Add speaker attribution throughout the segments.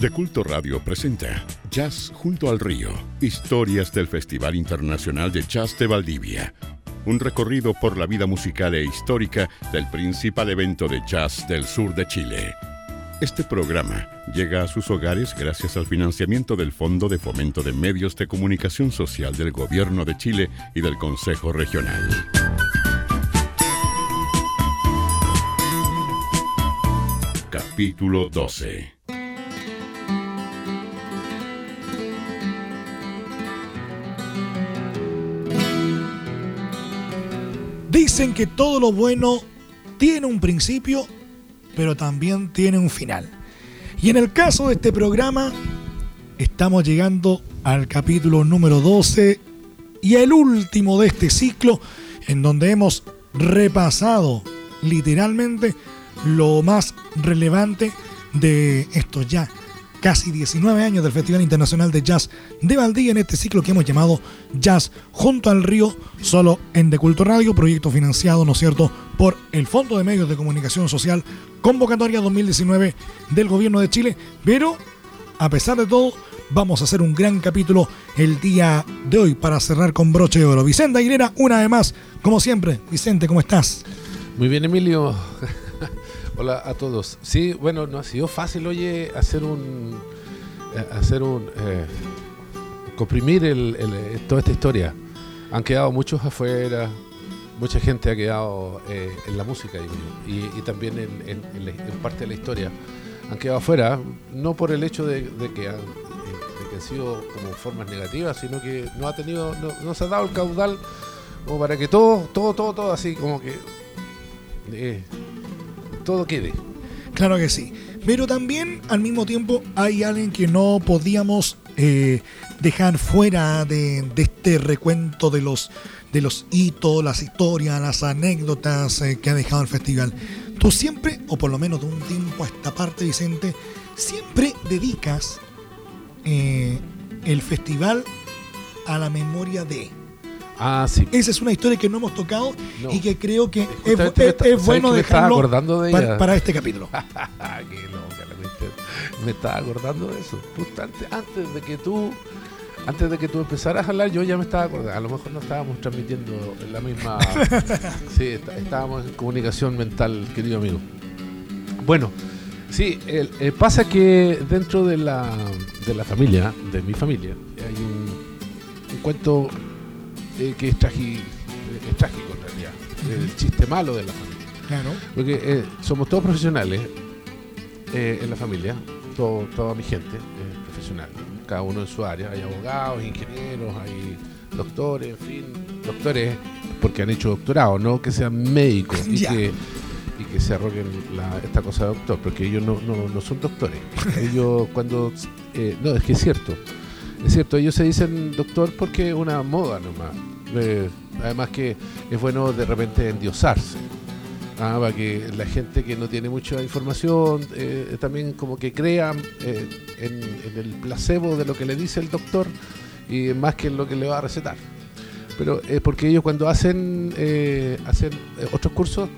Speaker 1: De Culto Radio presenta Jazz junto al río, historias del Festival Internacional de Jazz de Valdivia. Un recorrido por la vida musical e histórica del principal evento de jazz del sur de Chile. Este programa llega a sus hogares gracias al financiamiento del Fondo de Fomento de Medios de Comunicación Social del Gobierno de Chile y del Consejo Regional. Capítulo 12
Speaker 2: Que todo lo bueno tiene un principio, pero también tiene un final. Y en el caso de este programa, estamos llegando al capítulo número 12 y el último de este ciclo, en donde hemos repasado literalmente lo más relevante de estos ya casi 19 años del Festival Internacional de Jazz de Valdivia en este ciclo que hemos llamado Jazz junto al río, solo en De Culto Radio, proyecto financiado, ¿no es cierto?, por el Fondo de Medios de Comunicación Social, convocatoria 2019 del Gobierno de Chile, pero a pesar de todo, vamos a hacer un gran capítulo el día de hoy para cerrar con broche de oro. Vicente Aguilera, una vez más, como siempre. Vicente, ¿cómo estás?
Speaker 3: Muy bien, Emilio. Hola a todos. Sí, bueno, no ha sido fácil, oye, hacer un. Eh, hacer un. Eh, comprimir el, eh, toda esta historia. Han quedado muchos afuera, mucha gente ha quedado en la música y, también en, parte de la historia. Han quedado afuera, no por el hecho de, que, han, sido como formas negativas, sino que no ha tenido, no, se ha dado el caudal como para que todo, todo, todo, todo así como que todo quede.
Speaker 2: Claro que sí. Pero también al mismo tiempo hay alguien que no podíamos eh, dejar fuera de, este recuento de los, de los hitos, las historias, las anécdotas eh, que ha dejado el festival. Tú siempre, o por lo menos de un tiempo a esta parte, Vicente, siempre dedicas eh, el festival a la memoria de.
Speaker 3: Ah, sí.
Speaker 2: Esa es una historia que no hemos tocado y que creo que es, bueno dejarlo para, este capítulo.
Speaker 3: me estaba acordando de eso. antes, de que tú antes de que tú empezaras a hablar, yo ya me estaba acordando. A lo mejor no estábamos transmitiendo la misma. sí, estábamos en comunicación mental, querido amigo. Bueno, sí, pasa que dentro de la, de la familia, de mi familia, hay un, un cuento eh, que es, trágico en realidad. El chiste malo de la familia.
Speaker 2: Claro.
Speaker 3: Porque eh, somos todos profesionales eh, en la familia, toda mi gente es profesional, cada uno en su área. Hay abogados, ingenieros, hay doctores, en fin, doctores porque han hecho doctorado, no que sean médicos y que y que se arroguen esta cosa de doctor, porque ellos no, no, son doctores. Ellos cuando... no, es que es cierto. Es cierto, ellos se dicen doctor porque es una moda nomás. Eh, además que es bueno de repente endiosarse. Ah, para que la gente que no tiene mucha información eh, también como que crea eh, en, el placebo de lo que le dice el doctor y más que en lo que le va a recetar. Pero es porque ellos cuando hacen, hacen otros cursos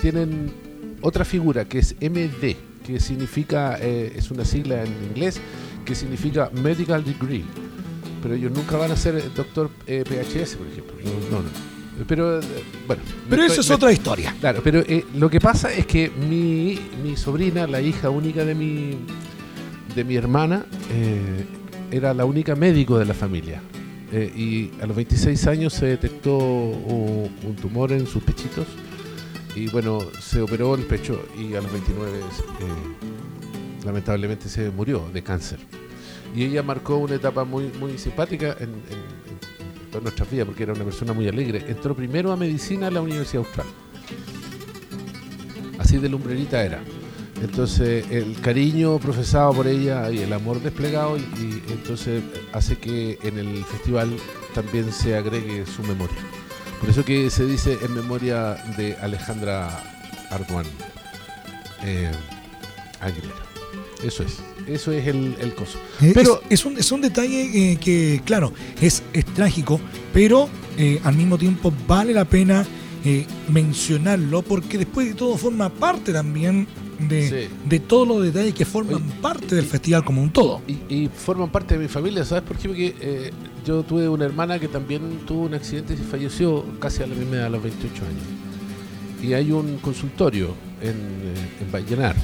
Speaker 3: tienen otra figura que es MD, que significa, es una sigla en inglés, que significa Medical Degree. Pero ellos nunca van a ser doctor eh, PHS, por ejemplo. No, no. Pero, eh, bueno.
Speaker 2: Pero eso es otra historia.
Speaker 3: Claro, pero eh, lo que pasa es que mi, mi, sobrina, la hija única de mi, de mi hermana, era la única médico de la familia. y a los 26 años se detectó un, un, tumor en sus pechitos. Y bueno, se operó el pecho y a los 29 lamentablemente se murió de cáncer. Y ella marcó una etapa muy, muy simpática en, toda nuestra vida porque era una persona muy alegre. Entró primero a medicina en la Universidad Austral. Así de lumbrerita era. Entonces el cariño profesado por ella y el amor desplegado y, entonces hace que en el festival también se agregue su memoria. Por eso que se dice en memoria de Alejandra Arduan eh, Aguilera. Eso es. Eso es el, el coso.
Speaker 2: Pero es, un, es un detalle eh, que, claro, es, es trágico, pero eh, al mismo tiempo vale la pena eh, mencionarlo porque después de todo forma parte también de, de todos los detalles que forman parte del festival como un todo.
Speaker 3: Y, forman parte de mi familia, ¿sabes por qué? Porque eh, yo tuve una hermana que también tuvo un accidente y falleció casi a la misma edad, a los 28 años. Y hay un consultorio en, eh, en Vallenar,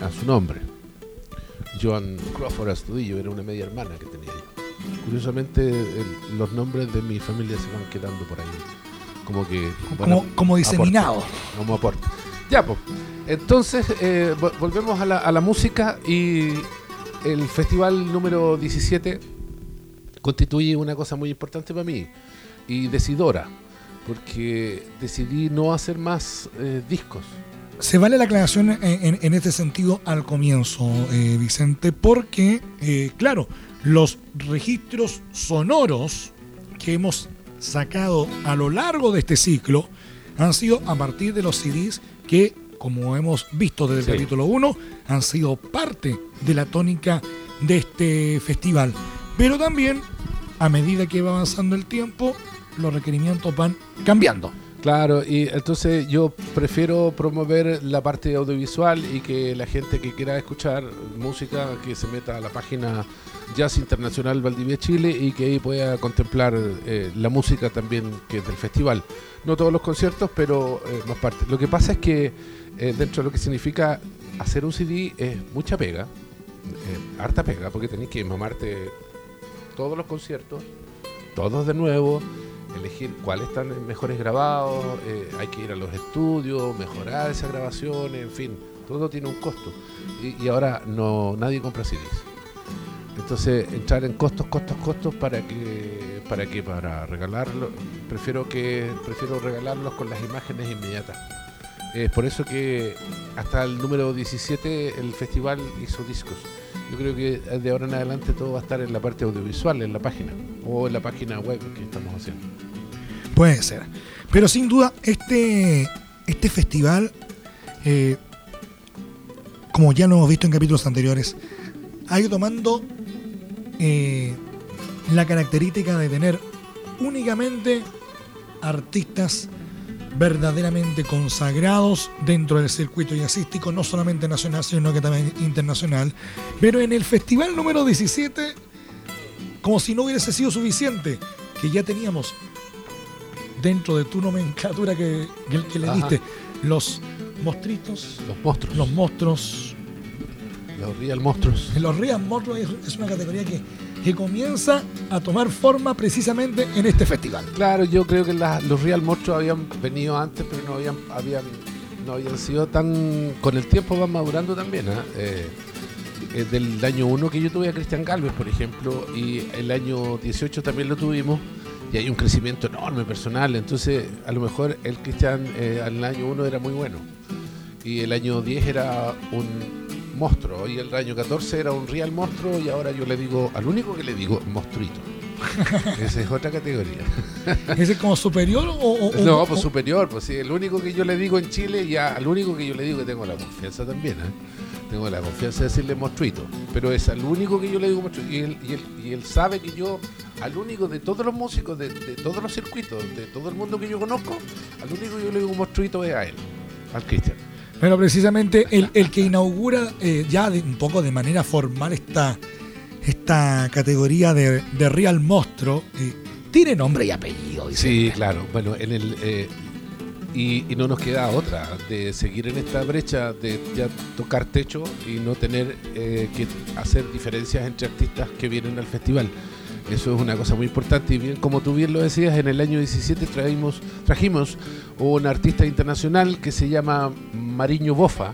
Speaker 3: a su nombre. Joan Crawford Astudillo, era una media hermana que tenía yo. Curiosamente, los nombres de mi familia se van quedando por ahí. Como que.
Speaker 2: Como, como diseminados.
Speaker 3: Como aporte. Ya, pues. Entonces, eh, volvemos a la, a la música y el festival número 17 constituye una cosa muy importante para mí y decidora, porque decidí no hacer más eh, discos.
Speaker 2: Se vale la aclaración en, en, este sentido al comienzo, eh, Vicente, porque, claro, los registros sonoros que hemos sacado a lo largo de este ciclo han sido a partir de los CDs que, como hemos visto desde el capítulo 1, han sido parte de la tónica de este festival. Pero también, a medida que va avanzando el tiempo, los requerimientos van cambiando.
Speaker 3: Claro, y entonces yo prefiero promover la parte audiovisual y que la gente que quiera escuchar música que se meta a la página Jazz Internacional Valdivia Chile y que ahí pueda contemplar eh, la música también que es del festival. No todos los conciertos, pero eh, más parte. Lo que pasa es que eh, dentro de lo que significa hacer un CD es mucha pega, harta pega, porque tenés que mamarte todos los conciertos, todos de nuevo elegir cuáles están mejores grabados, eh, hay que ir a los estudios, mejorar esa grabación, en fin, todo tiene un costo. Y, ahora no nadie compra CDs. Entonces, entrar en costos, costos, costos para que para que para regalarlo, prefiero que prefiero regalarlos con las imágenes inmediatas. Es por eso que hasta el número 17 el festival hizo discos. Yo creo que de ahora en adelante todo va a estar en la parte audiovisual, en la página, o en la página web que estamos haciendo.
Speaker 2: Puede ser. Pero sin duda, este, este festival, eh, como ya lo hemos visto en capítulos anteriores, ha ido tomando eh, la característica de tener únicamente artistas verdaderamente consagrados dentro del circuito jazzístico, no solamente nacional, sino que también internacional. Pero en el festival número 17, como si no hubiese sido suficiente, que ya teníamos dentro de tu nomenclatura que, que, le diste, los monstruitos.
Speaker 3: Los monstruos.
Speaker 2: Los monstruos.
Speaker 3: Los real monstruos.
Speaker 2: Los real monstruos es una categoría que, que comienza a tomar forma precisamente en este festival.
Speaker 3: Claro, yo creo que los real monstruos habían venido antes, pero no habían, habían, no habían sido tan... Con el tiempo van madurando también. ¿ah? ¿eh? Eh, del año 1 que yo tuve a Cristian Galvez, por ejemplo, y el año 18 también lo tuvimos y hay un crecimiento enorme personal. Entonces, a lo mejor el Cristian eh, al año 1 era muy bueno y el año 10 era un monstruo y el año 14 era un real monstruo y ahora yo le digo, al único que le digo, monstruito. Esa es otra categoría.
Speaker 2: ¿Ese es como superior o,
Speaker 3: No, pues superior, pues sí, el único que yo le digo en Chile y al único que yo le digo que tengo la confianza también, ¿eh? tengo la confianza de decirle monstruito, pero es al único que yo le digo monstruito. Y él, y él, y él sabe que yo, al único de todos los músicos, de, todos los circuitos, de todo el mundo que yo conozco, al único que yo le digo monstruito es a él, al Cristian.
Speaker 2: Pero precisamente el, el que inaugura eh, ya de, un poco de manera formal esta, esta categoría de, Real Monstruo, tiene nombre y apellido.
Speaker 3: Sí, claro. Bueno, en el, eh, y, no nos queda otra de seguir en esta brecha de ya tocar techo y no tener eh, que hacer diferencias entre artistas que vienen al festival. Eso es una cosa muy importante y bien, como tú bien lo decías, en el año 17 traímos, trajimos un artista internacional que se llama Mariño Bofa.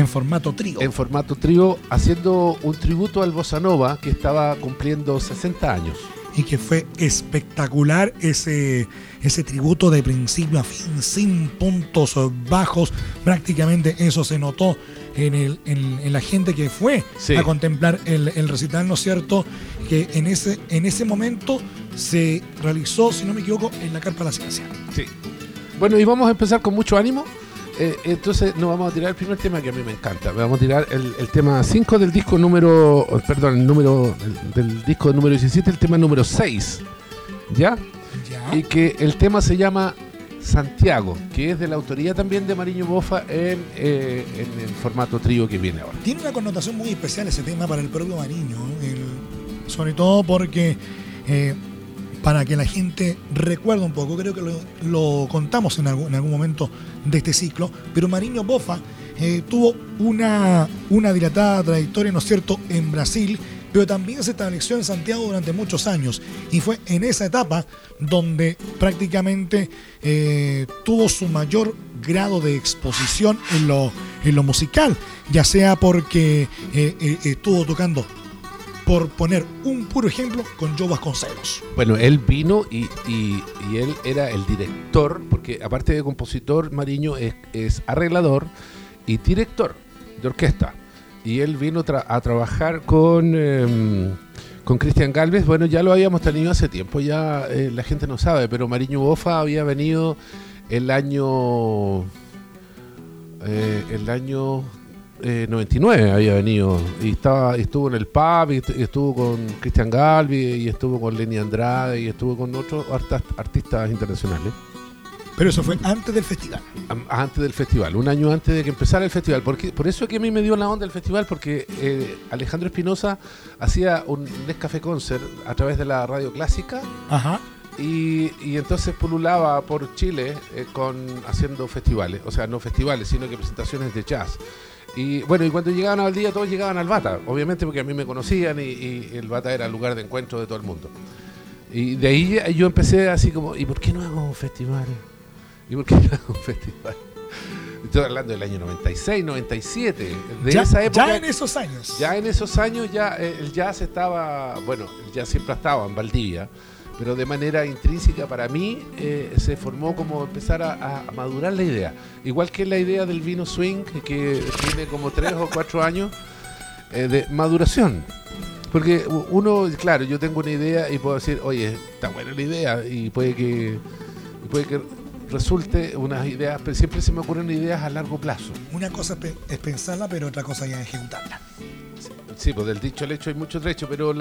Speaker 2: En formato trío.
Speaker 3: En formato trío, haciendo un tributo al Bossa Nova que estaba cumpliendo 60 años
Speaker 2: y que fue espectacular ese, ese tributo de principio a fin, sin puntos bajos. Prácticamente eso se notó en, el, en, la gente que fue a contemplar el, el, recital, ¿no es cierto? Que en ese, en ese momento se realizó, si no me equivoco, en la Carpa de la Ciencia.
Speaker 3: Sí. Bueno, y vamos a empezar con mucho ánimo. Eh, entonces nos vamos a tirar el primer tema que a mí me encanta. Vamos a tirar el, tema 5 del disco número, perdón, el número del, disco número 17, el tema número 6. ¿Ya? ¿Ya? Y que el tema se llama Santiago, que es de la autoría también de Mariño Bofa en, eh, en el formato trío que viene ahora.
Speaker 2: Tiene una connotación muy especial ese tema para el propio Mariño, el- sobre todo porque eh, para que la gente recuerde un poco, creo que lo, contamos en algún, en algún momento de este ciclo, pero Mariño Bofa eh, tuvo una, dilatada trayectoria, ¿no es cierto?, en Brasil, pero también se estableció en Santiago durante muchos años. Y fue en esa etapa donde prácticamente eh, tuvo su mayor grado de exposición en lo, musical, ya sea porque eh, estuvo tocando, por poner un puro ejemplo, con Joe Vasconcelos.
Speaker 3: Bueno, él vino y, y- él era el director, porque aparte de compositor, Mariño es, arreglador y director de orquesta. Y él vino a trabajar con, em, con Cristian Galvez. Bueno, ya lo habíamos tenido hace tiempo, ya eh, la gente no sabe, pero Mariño Bofa había venido el año. eh, el año eh, 99 había venido y estaba estuvo en el pub y, est- y estuvo con Cristian Galvi y estuvo con Lenny Andrade y estuvo con otros artas- artistas internacionales
Speaker 2: Pero eso fue antes del festival.
Speaker 3: antes del festival, un año antes de que empezara el festival. Porque, por eso es que a mí me dio la onda el festival, porque eh, Alejandro Espinosa hacía un Nescafé Concert a través de la radio clásica
Speaker 2: Ajá.
Speaker 3: y, y entonces pululaba por Chile eh, con haciendo festivales, o sea, no festivales, sino que presentaciones de jazz. Y bueno, y cuando llegaban al día, todos llegaban al Bata, obviamente porque a mí me conocían y, y el Bata era el lugar de encuentro de todo el mundo. Y de ahí yo empecé así como, ¿y por qué no hago un festival? ¿Y por qué no hago un festival? Estoy hablando del año 96, 97, de
Speaker 2: ya,
Speaker 3: esa época.
Speaker 2: ya en esos años.
Speaker 3: Ya en esos años ya eh, el jazz estaba, bueno, el jazz siempre ha estado en Valdivia, pero de manera intrínseca para mí eh, se formó como empezar a, a madurar la idea. Igual que la idea del vino swing, que tiene como tres o cuatro años eh, de maduración. Porque uno, claro, yo tengo una idea y puedo decir, oye, está buena la idea y puede que, y puede que resulte unas ideas, pero siempre se me ocurren ideas a largo plazo.
Speaker 2: Una cosa es pensarla, pero otra cosa ya es ejecutarla.
Speaker 3: Sí, pues del dicho al hecho hay mucho trecho, pero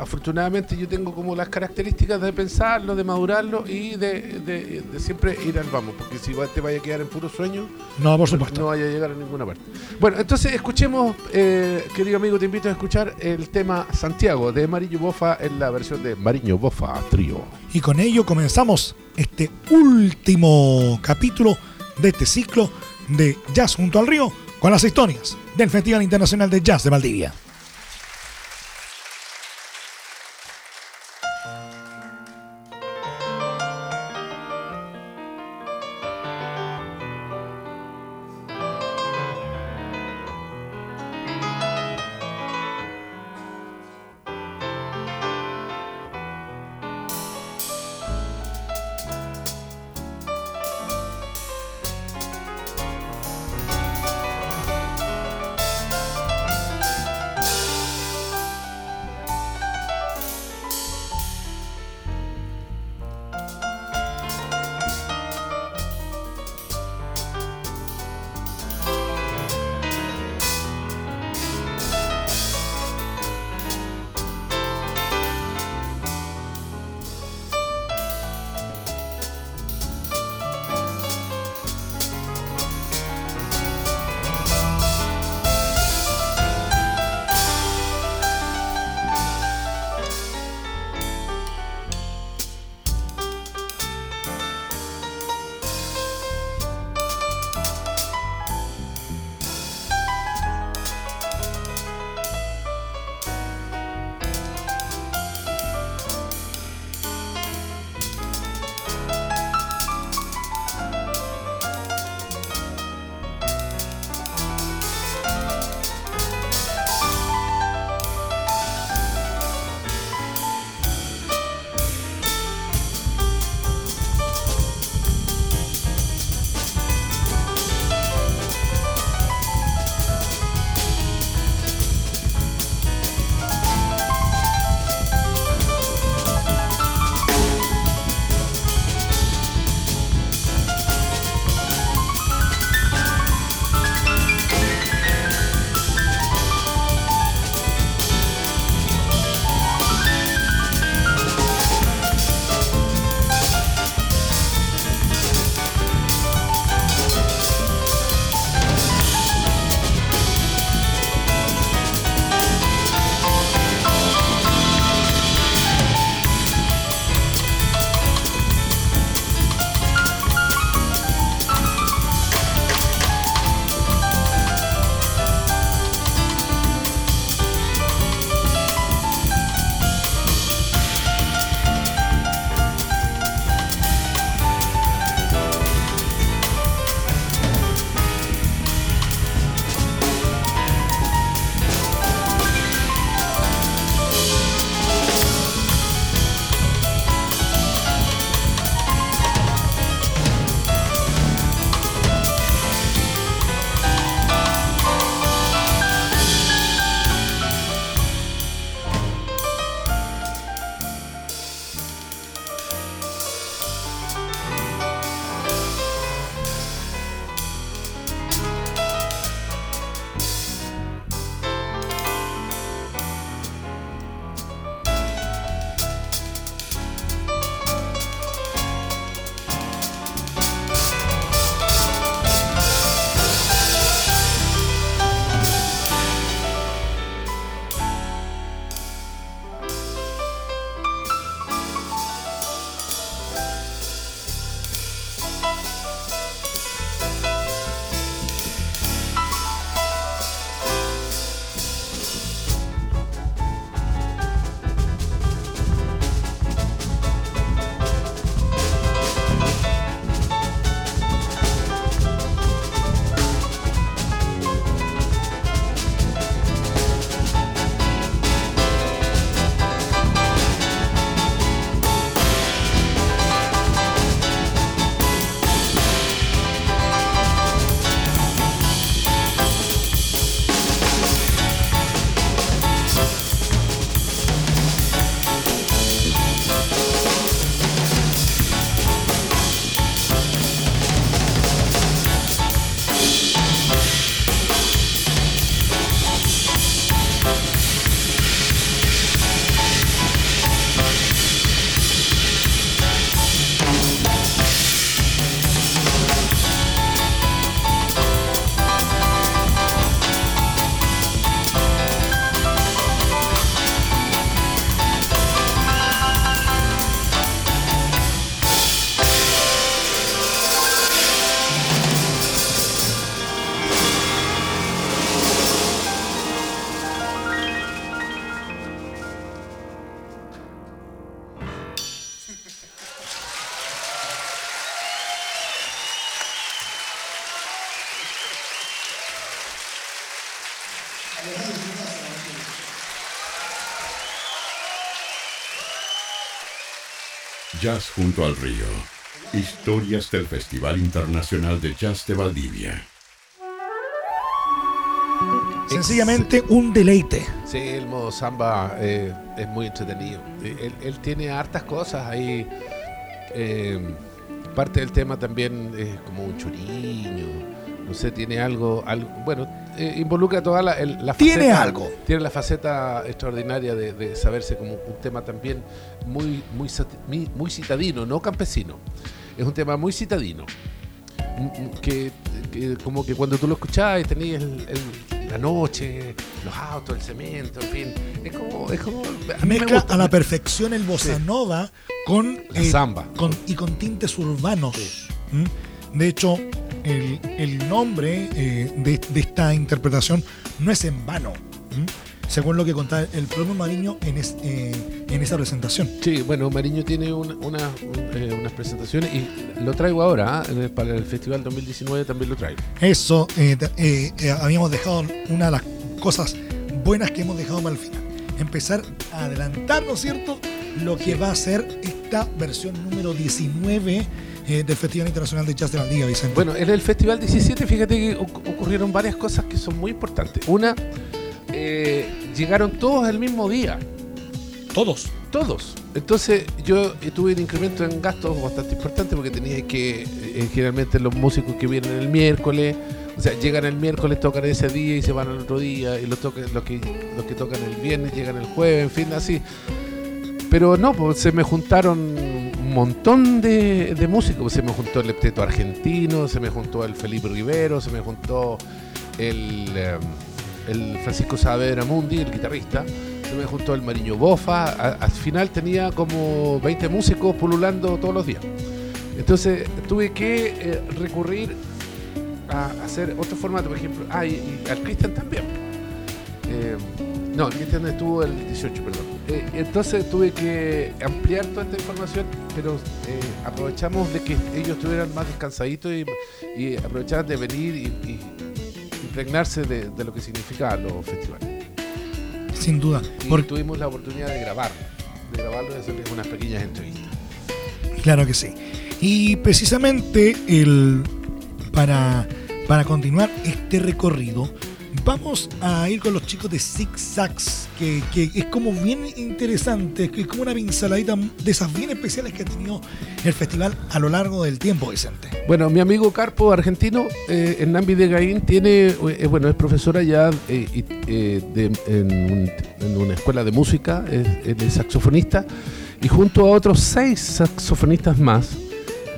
Speaker 3: afortunadamente yo tengo como las características de pensarlo, de madurarlo y de, de- de siempre ir al vamos, porque si te vaya a quedar en puro sueño,
Speaker 2: No, por supuesto.
Speaker 3: no vaya a llegar a ninguna parte. Bueno, entonces escuchemos, eh, querido amigo, te invito a escuchar el tema Santiago de Mariño Bofa en la versión de Mariño Bofa Trío.
Speaker 2: Y con ello comenzamos este último capítulo de este ciclo de Jazz junto al río con las historias del Festival Internacional de Jazz de Valdivia.
Speaker 1: Jazz junto al río. Historias del Festival Internacional de Jazz de Valdivia.
Speaker 2: Sencillamente un deleite.
Speaker 3: Sí, el modo samba eh, es muy entretenido. Eh, él, tiene hartas cosas ahí. Eh, parte del tema también es como un choriño. No sé, tiene algo, algo bueno, involucra toda la, la
Speaker 2: faceta. Tiene algo.
Speaker 3: Tiene la faceta extraordinaria de, saberse como un tema también muy, muy, muy citadino, no campesino. Es un tema muy citadino. Que, como que cuando tú lo escuchabas tenías el la noche, los autos, el cemento, en fin. Es como. Es como
Speaker 2: a Mezcla a la perfección el bossa nova con.
Speaker 3: La samba.
Speaker 2: Con, y con tintes urbanos. ¿Mm? De hecho, el, nombre eh, de, esta interpretación no es en vano. según lo que contaba el propio Mariño en, eh, en esa presentación.
Speaker 3: Sí, bueno, Mariño tiene una, eh, unas presentaciones y lo traigo ahora, ¿ah? para el Festival 2019 también lo traigo.
Speaker 2: Eso, habíamos dejado una de las cosas buenas que hemos dejado para el final. Empezar a adelantar, ¿no es cierto?, lo que va a ser esta versión número 19 eh, del Festival Internacional de Jazz de Valdivia, Vicente.
Speaker 3: Bueno, en el Festival 17, fíjate que ocurrieron varias cosas que son muy importantes. Una, eh, llegaron todos el mismo día.
Speaker 2: ¿Todos?
Speaker 3: Todos. Entonces yo tuve un incremento en gastos bastante importante porque tenía que, eh, generalmente los músicos que vienen el miércoles, o sea, llegan el miércoles, tocan ese día y se van al otro día, y los, tocan, los, que, los que tocan el viernes llegan el jueves, en fin, así. Pero no, pues se me juntaron montón de, músicos. Se me juntó el Epteto argentino, se me juntó el Felipe Rivero, se me juntó el, eh, el Francisco Saavedra Mundi, el guitarrista, se me juntó el Mariño Bofa. al final tenía como 20 músicos pululando todos los días. Entonces tuve que eh, recurrir a hacer otro formato, por ejemplo. Ah, y, al Cristian también. Eh, no, Cristian estuvo el 18, perdón. Eh, entonces tuve que ampliar toda esta información, pero eh, aprovechamos de que ellos estuvieran más descansaditos y, aprovecharan de venir y, impregnarse de, lo que significaban los festivales.
Speaker 2: Sin duda.
Speaker 3: Y porque... tuvimos la oportunidad de grabar, de grabarlo y hacerles unas pequeñas entrevistas.
Speaker 2: Claro que sí. Y precisamente el, para, para continuar este recorrido, Vamos a ir con los chicos de Six que, que, es como bien interesante, es como una pinceladita de esas bien especiales que ha tenido el festival a lo largo del tiempo, Vicente.
Speaker 3: Bueno, mi amigo Carpo, argentino, eh, Hernán de tiene, eh, bueno, es profesora ya eh, eh, en, una escuela de música, es, saxofonista, y junto a otros seis saxofonistas más,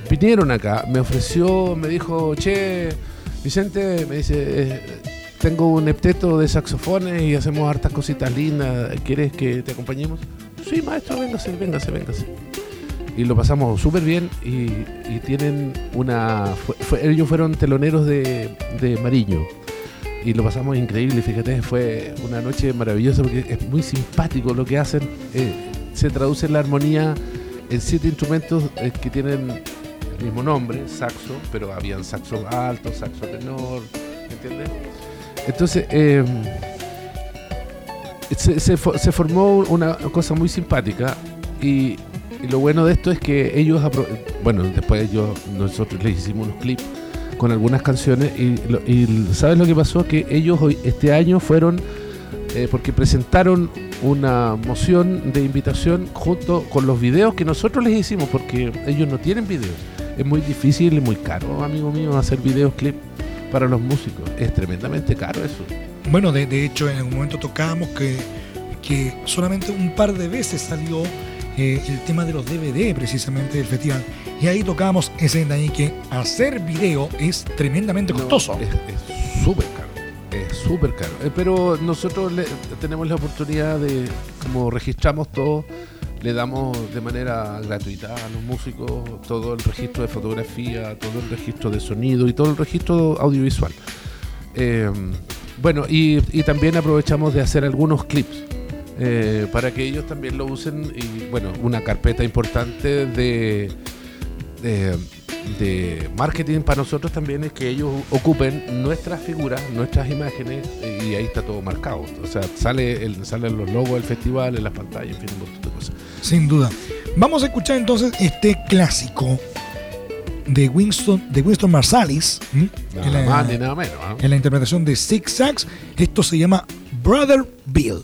Speaker 3: vinieron acá, me ofreció, me dijo, che, Vicente, me dice tengo un epteto de saxofones y hacemos hartas cositas lindas. ¿Quieres que te acompañemos? Sí, maestro, véngase, véngase, véngase. Y lo pasamos súper bien y, tienen una... ellos fueron teloneros de, Mariño y lo pasamos increíble. Fíjate, fue una noche maravillosa porque es muy simpático lo que hacen. Eh, se traduce la armonía en siete instrumentos eh, que tienen el mismo nombre, saxo, pero habían saxo alto, saxo tenor, ¿entiendes? Entonces, em, se, formó una cosa muy simpática y, lo bueno de esto es que ellos, bueno, después yo, nosotros les hicimos unos clips con algunas canciones y, ¿sabes lo que pasó? Que ellos hoy, este año fueron, eh, porque presentaron una moción de invitación junto con los videos que nosotros les hicimos, porque ellos no tienen videos. Es muy difícil y muy caro, amigo mío, hacer videos, clips para los músicos. Es tremendamente caro eso.
Speaker 2: Bueno, de, hecho en algún momento tocábamos que, que solamente un par de veces salió eh, el tema de los DVD precisamente del festival. Y ahí tocábamos ese ahí que hacer video es tremendamente costoso.
Speaker 3: es súper caro. Es súper caro. Eh, pero nosotros tenemos la oportunidad de, como registramos todo, le damos de manera gratuita a los músicos todo el registro de fotografía, todo el registro de sonido y todo el registro audiovisual. Eh, bueno, y, también aprovechamos de hacer algunos clips eh, para que ellos también lo usen y bueno, una carpeta importante de, marketing para nosotros también es que ellos ocupen nuestras figuras, nuestras imágenes y ahí está todo marcado. O sea, sale el, salen los logos del festival en las pantallas, en fin, un montón de cosas.
Speaker 2: Sin duda. Vamos a escuchar entonces este clásico de Winston, de Winston Marsalis.
Speaker 3: Nada
Speaker 2: en, la,
Speaker 3: más ni nada menos. ¿ah?
Speaker 2: en la interpretación de Six Sacks. Esto se llama Brother Bill.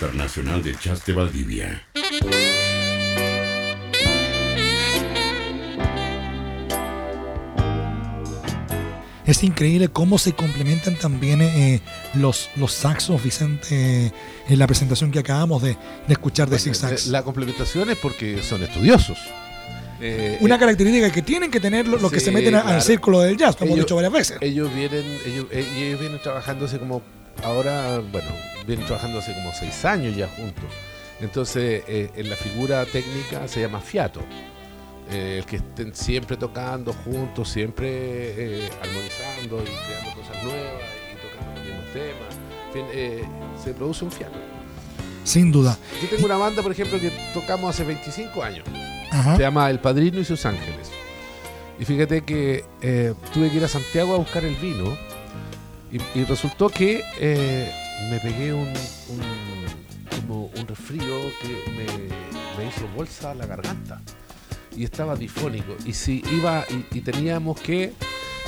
Speaker 1: Internacional de Jazz de Valdivia.
Speaker 2: Es increíble cómo se complementan también eh, los, los saxos, Vicente, en la presentación que acabamos de, de escuchar de Six Sax.
Speaker 3: La complementación es porque son estudiosos. Eh,
Speaker 2: Una
Speaker 3: eh,
Speaker 2: característica que tienen que tener los, que se meten al círculo del jazz, como hemos dicho varias veces.
Speaker 3: ellos vienen, ellos, y ellos vienen trabajando hace como, ahora, bueno, vienen trabajando hace como seis años ya juntos. Entonces, eh, en la figura técnica se llama fiato. Eh, el que estén siempre tocando juntos, siempre eh, armonizando y creando cosas nuevas y tocando los mismos temas. En fin, eh, se produce un fiato.
Speaker 2: Sin duda.
Speaker 3: Yo tengo una banda, por ejemplo, que tocamos hace 25 años.
Speaker 2: Ajá.
Speaker 3: Se llama El Padrino y sus Ángeles. Y fíjate que eh, tuve que ir a Santiago a buscar el vino y, y resultó que eh, me pegué un, como un resfrío que me, hizo bolsa a la garganta y estaba difónico. Y si iba y, y teníamos que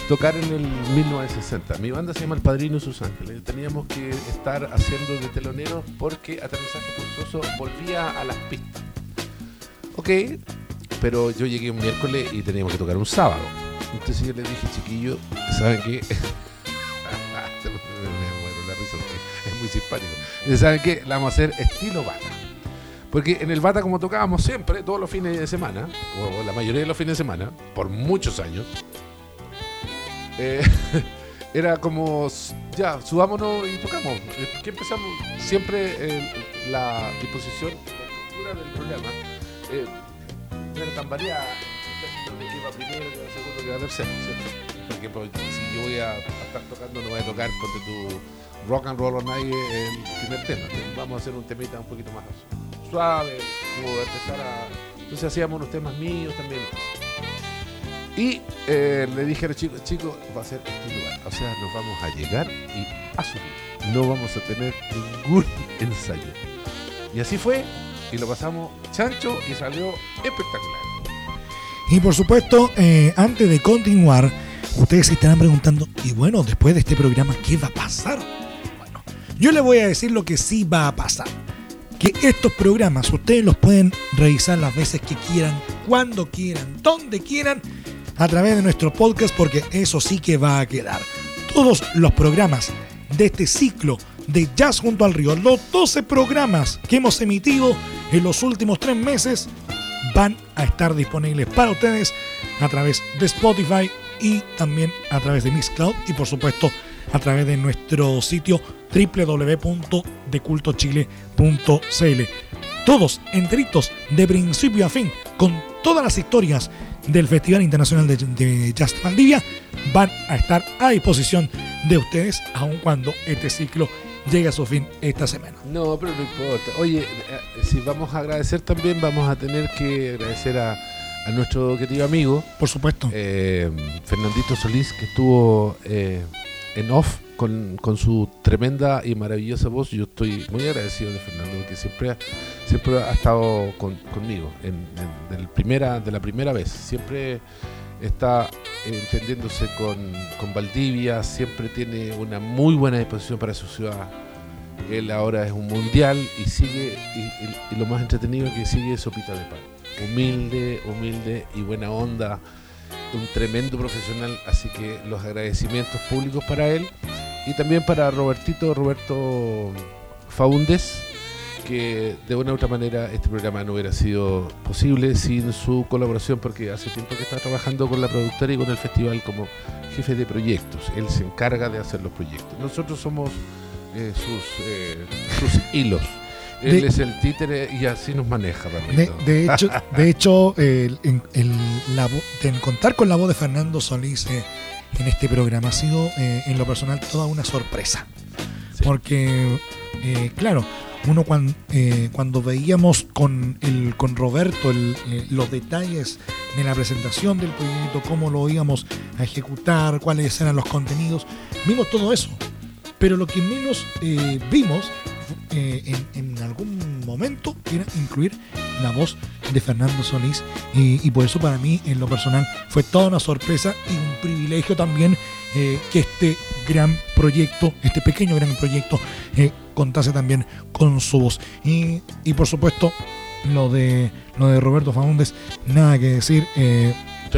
Speaker 3: tocar en el 1960. Mi banda se llama El Padrino y sus Ángeles. Teníamos que estar haciendo de teloneros porque Aterrizaje Forzoso volvía a las pistas. Ok, pero yo llegué un miércoles y teníamos que tocar un sábado. Entonces yo le dije, chiquillo, ¿saben qué? Simpático. Dice, ¿Saben qué? La vamos a hacer estilo bata. Porque en el bata, como tocábamos siempre, todos los fines de semana, o la mayoría de los fines de semana, por muchos años, eh, era como, ya, subámonos y tocamos. Que empezamos siempre eh, la disposición, la estructura del programa. eh, no era tan variada de que iba primero, que segundo, que tercero, ¿cierto? Porque pues, si yo voy a, a estar tocando, no voy a tocar ponte tu rock and roll all night eh, el primer tema. Vamos a hacer un temita un poquito más suave, como empezar a. Entonces hacíamos unos temas míos también. Y eh, le dije a los chicos, chicos, va a ser este lugar. O sea, nos vamos a llegar y a subir. No vamos a tener ningún ensayo. Y así fue. y lo pasamos chancho y salió espectacular.
Speaker 2: Y por supuesto, eh, antes de continuar, ustedes se estarán preguntando, y bueno, después de este programa, ¿qué va a pasar? Yo les voy a decir lo que sí va a pasar. Que estos programas ustedes los pueden revisar las veces que quieran, cuando quieran, donde quieran, a través de nuestro podcast, porque eso sí que va a quedar. Todos los programas de este ciclo de Jazz junto al río, los 12 programas que hemos emitido en los últimos tres meses, van a estar disponibles para ustedes a través de Spotify y también a través de Mixcloud y por supuesto a través de nuestro sitio www.decultochile.cl. Todos enteritos de principio a fin, con todas las historias del Festival Internacional de, de Jazz Valdivia, van a estar a disposición de ustedes, aun cuando este ciclo llegue a su fin esta semana.
Speaker 3: No, pero no importa. Oye, eh, si vamos a agradecer también, vamos a tener que agradecer a, a nuestro querido amigo,
Speaker 2: Por supuesto.
Speaker 3: eh, Fernandito Solís, que estuvo eh, en off con, con su tremenda y maravillosa voz. Yo estoy muy agradecido de Fernando, porque siempre siempre ha estado con- conmigo en, en- primera, de la primera vez. Siempre está entendiéndose con, con Valdivia, siempre tiene una muy buena disposición para su ciudad. Él ahora es un mundial y sigue, y lo más entretenido es que sigue sopita de pan. Humilde, humilde y buena onda, un tremendo profesional, así que los agradecimientos públicos para él y también para Robertito, Roberto Faúndez, que de una u otra manera este programa no hubiera sido posible sin su colaboración, porque hace tiempo que está trabajando con la productora y con el festival como jefe de proyectos. Él se encarga de hacer los proyectos. Nosotros somos eh, eh, sus hilos. Él
Speaker 2: De-
Speaker 3: es el títere y así nos maneja,
Speaker 2: De, de hecho, de hecho el, el- la contar con la voz de Fernando Solís eh, en este programa ha sido, eh, en lo personal, toda una sorpresa.
Speaker 3: Sí.
Speaker 2: Porque, eh, claro, uno cuan- eh, cuando veíamos con, el, con Roberto los detalles de la presentación del proyecto, cómo lo íbamos a ejecutar, cuáles eran los contenidos, vimos todo eso. Pero lo que menos eh, vimos eh, en, algún momento era incluir la voz de Fernando Solís. Y, y por eso para mí en lo personal fue toda una sorpresa y un privilegio también eh, que este gran proyecto, este pequeño gran proyecto eh, contase también con su voz. Y, y por supuesto lo de lo de Roberto Faúndez nada que decir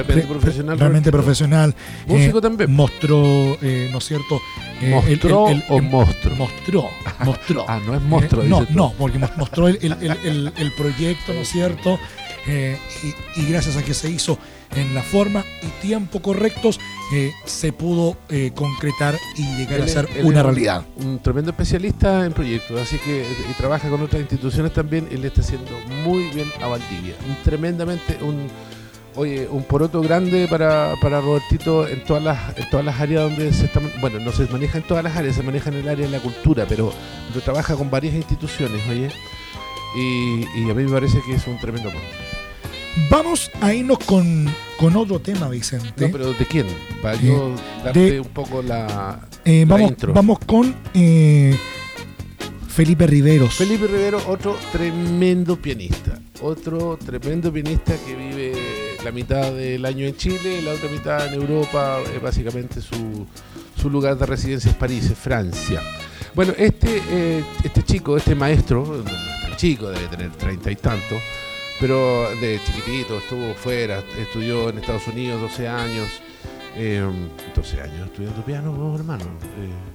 Speaker 3: profesional.
Speaker 2: realmente profesional
Speaker 3: Músico
Speaker 2: eh,
Speaker 3: también.
Speaker 2: mostró eh, no es cierto Eh,
Speaker 3: ¿Mostró o
Speaker 2: em-
Speaker 3: monstruo?
Speaker 2: mostró mostró
Speaker 3: Ah, no es monstruo.
Speaker 2: no,
Speaker 3: tú.
Speaker 2: no, porque mos- mostró el, el- el- el- el proyecto, ¿no es cierto? Y, y gracias a que se hizo en la forma y tiempo correctos, se pudo concretar y llegar a
Speaker 3: Él
Speaker 2: ser
Speaker 3: él
Speaker 2: una realidad.
Speaker 3: Un tremendo especialista en proyectos, así que y trabaja con otras instituciones también y le está haciendo muy bien a Valdivia. Un tremendamente, un oye, un poroto grande para, para Robertito en todas las en todas las áreas donde se está bueno, no se maneja en todas las áreas, se maneja en el área de la cultura, pero, pero trabaja con varias instituciones, oye. Y, y a mí me parece que es un tremendo aporte.
Speaker 2: Vamos a irnos con, con otro tema, Vicente.
Speaker 3: No, pero ¿de quién? Para yo darte
Speaker 2: de-
Speaker 3: un poco la,
Speaker 2: Eh,
Speaker 3: la
Speaker 2: vamos,
Speaker 3: intro.
Speaker 2: vamos con eh, Felipe Riveros.
Speaker 3: Felipe Rivero, otro tremendo pianista. Otro tremendo pianista que vive la mitad del año en Chile, la otra mitad en Europa. eh, básicamente su, su lugar de residencia es París, es Francia. Bueno, este, eh, este chico, este maestro, no es tan chico, debe tener treinta y tantos, pero de chiquitito estuvo fuera, estudió en Estados Unidos 12 años. eh, 12 años estudiando piano, hermano. eh,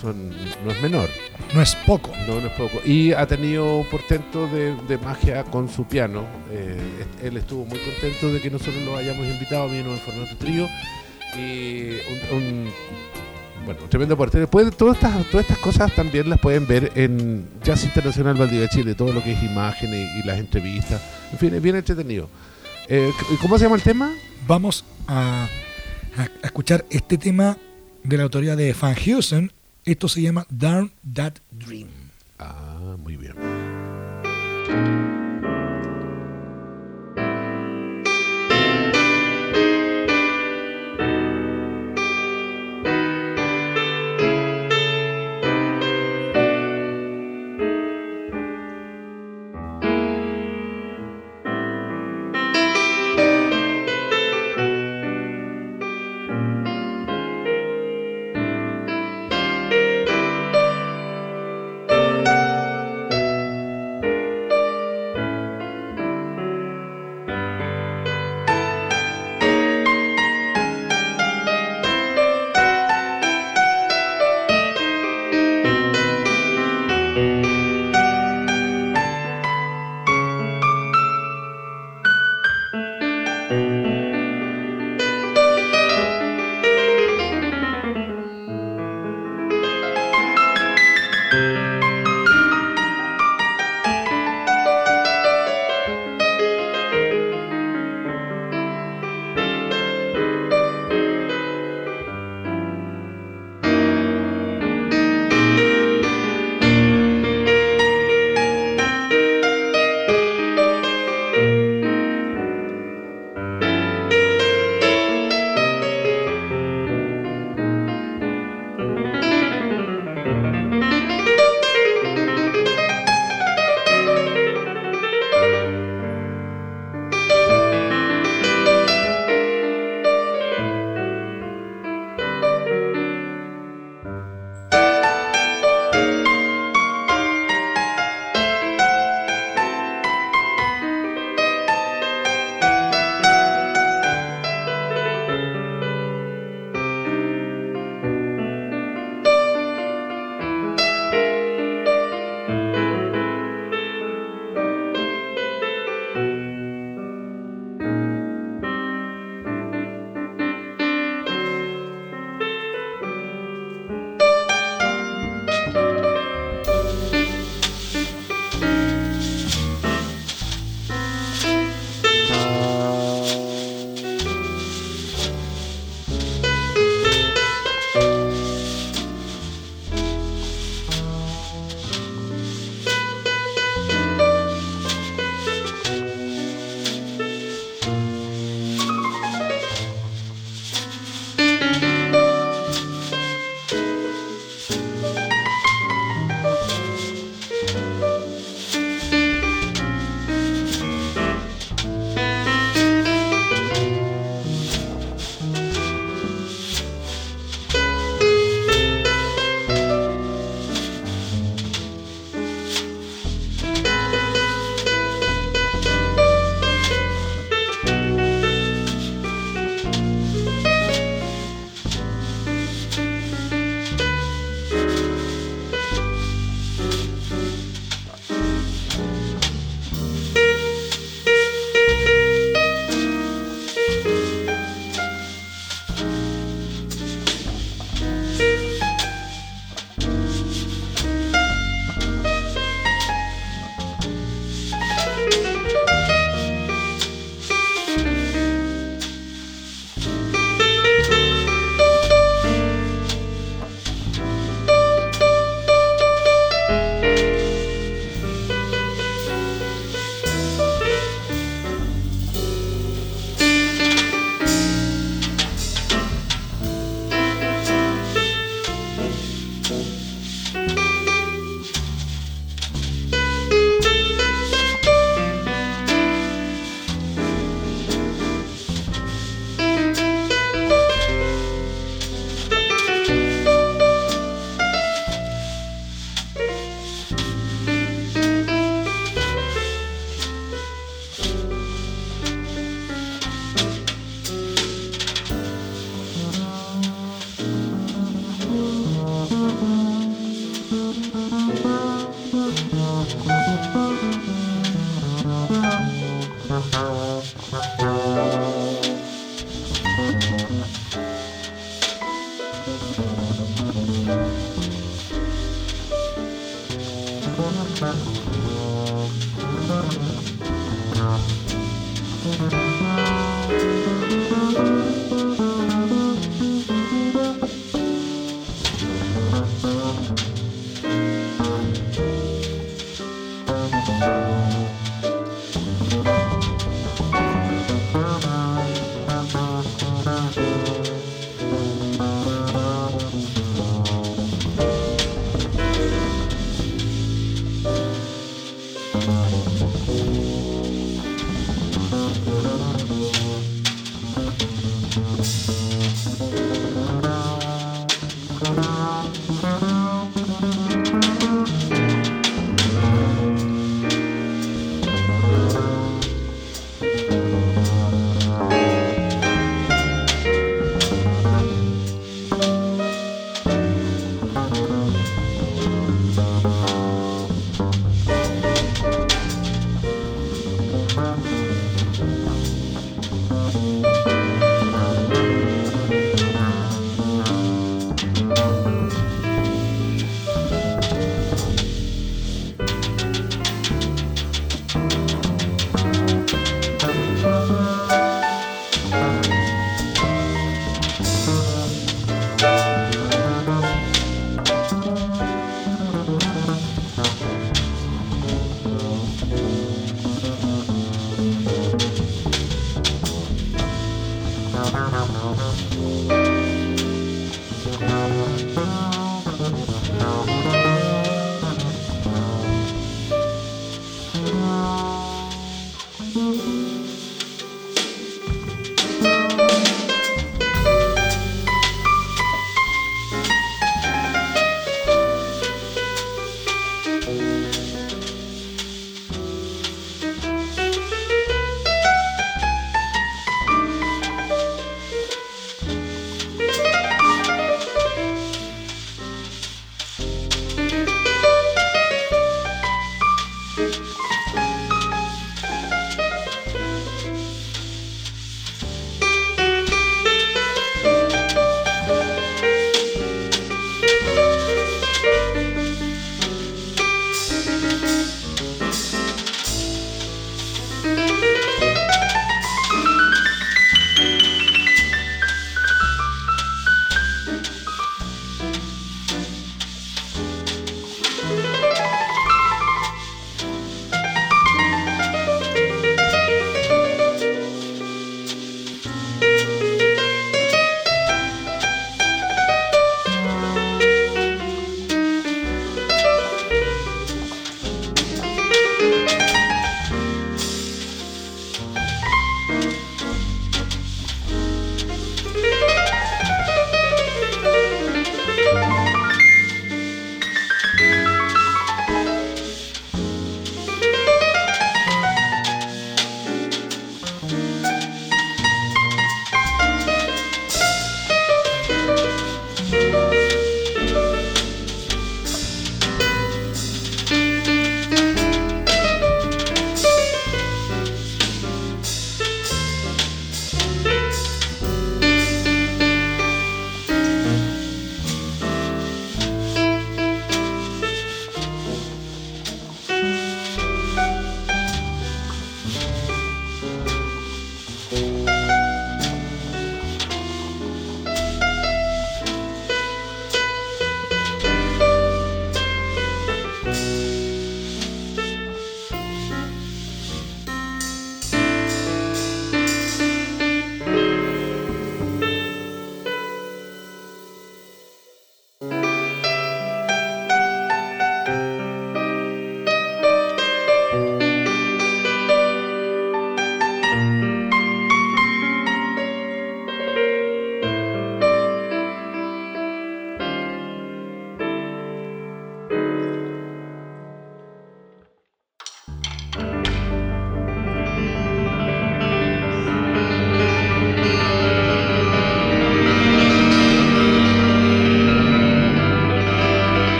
Speaker 3: son, no es menor.
Speaker 2: No es poco.
Speaker 3: No, no es poco. Y ha tenido un portento de, de magia con su piano. Eh, él estuvo muy contento de que nosotros lo hayamos invitado, vino en formato trío. Y un, un- bueno, un tremendo aporte. Después, todas estas, todas estas cosas también las pueden ver en Jazz Internacional Valdivia Chile, todo lo que es imágenes y, las entrevistas. En fin, es bien entretenido. Eh, ¿Cómo se llama el tema?
Speaker 2: Vamos a, a- a escuchar este tema de la autoría de Van Heusen. Esto se llama Darn That Dream.
Speaker 3: Ah, muy bien.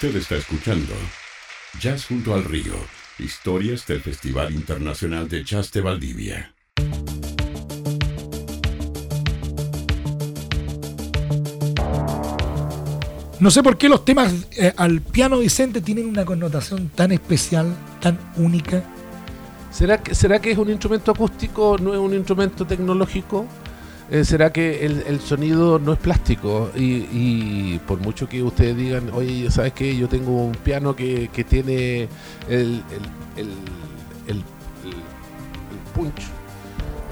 Speaker 1: Usted está escuchando Jazz junto al río, Historias del Festival Internacional de Jazz de Valdivia.
Speaker 2: No sé por qué los temas eh, al piano Vicente tienen una connotación tan especial, tan única.
Speaker 3: ¿Será que, ¿Será que es un instrumento acústico, no es un instrumento tecnológico? Eh, ¿Será que el, sonido no es plástico? Y, por mucho que ustedes digan, oye, ¿sabes qué? Yo tengo un piano que, tiene el, punch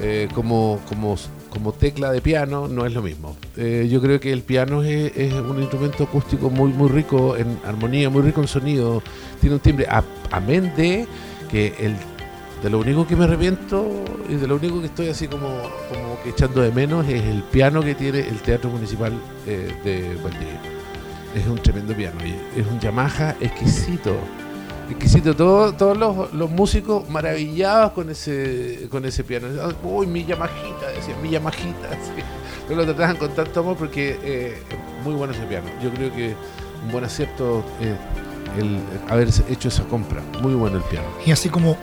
Speaker 3: eh, como tecla de piano no es lo mismo. Eh, yo creo que el piano es, un instrumento acústico muy muy rico en armonía, muy rico en sonido, tiene un timbre, amén de que el de lo único que me arrepiento y de lo único que estoy así como, como que echando de menos es el piano que tiene el Teatro Municipal eh, de Valdivia. Es un tremendo piano, es un Yamaha exquisito exquisito. Todos, todos los, músicos maravillados con ese, con ese piano. Uy, mi Yamajita, decían, mi Yamajita. Sí. lo trataban con tanto amor porque eh, muy bueno ese piano. Yo creo que un buen acierto eh, el haber hecho esa compra. Muy bueno el piano.
Speaker 2: Y así como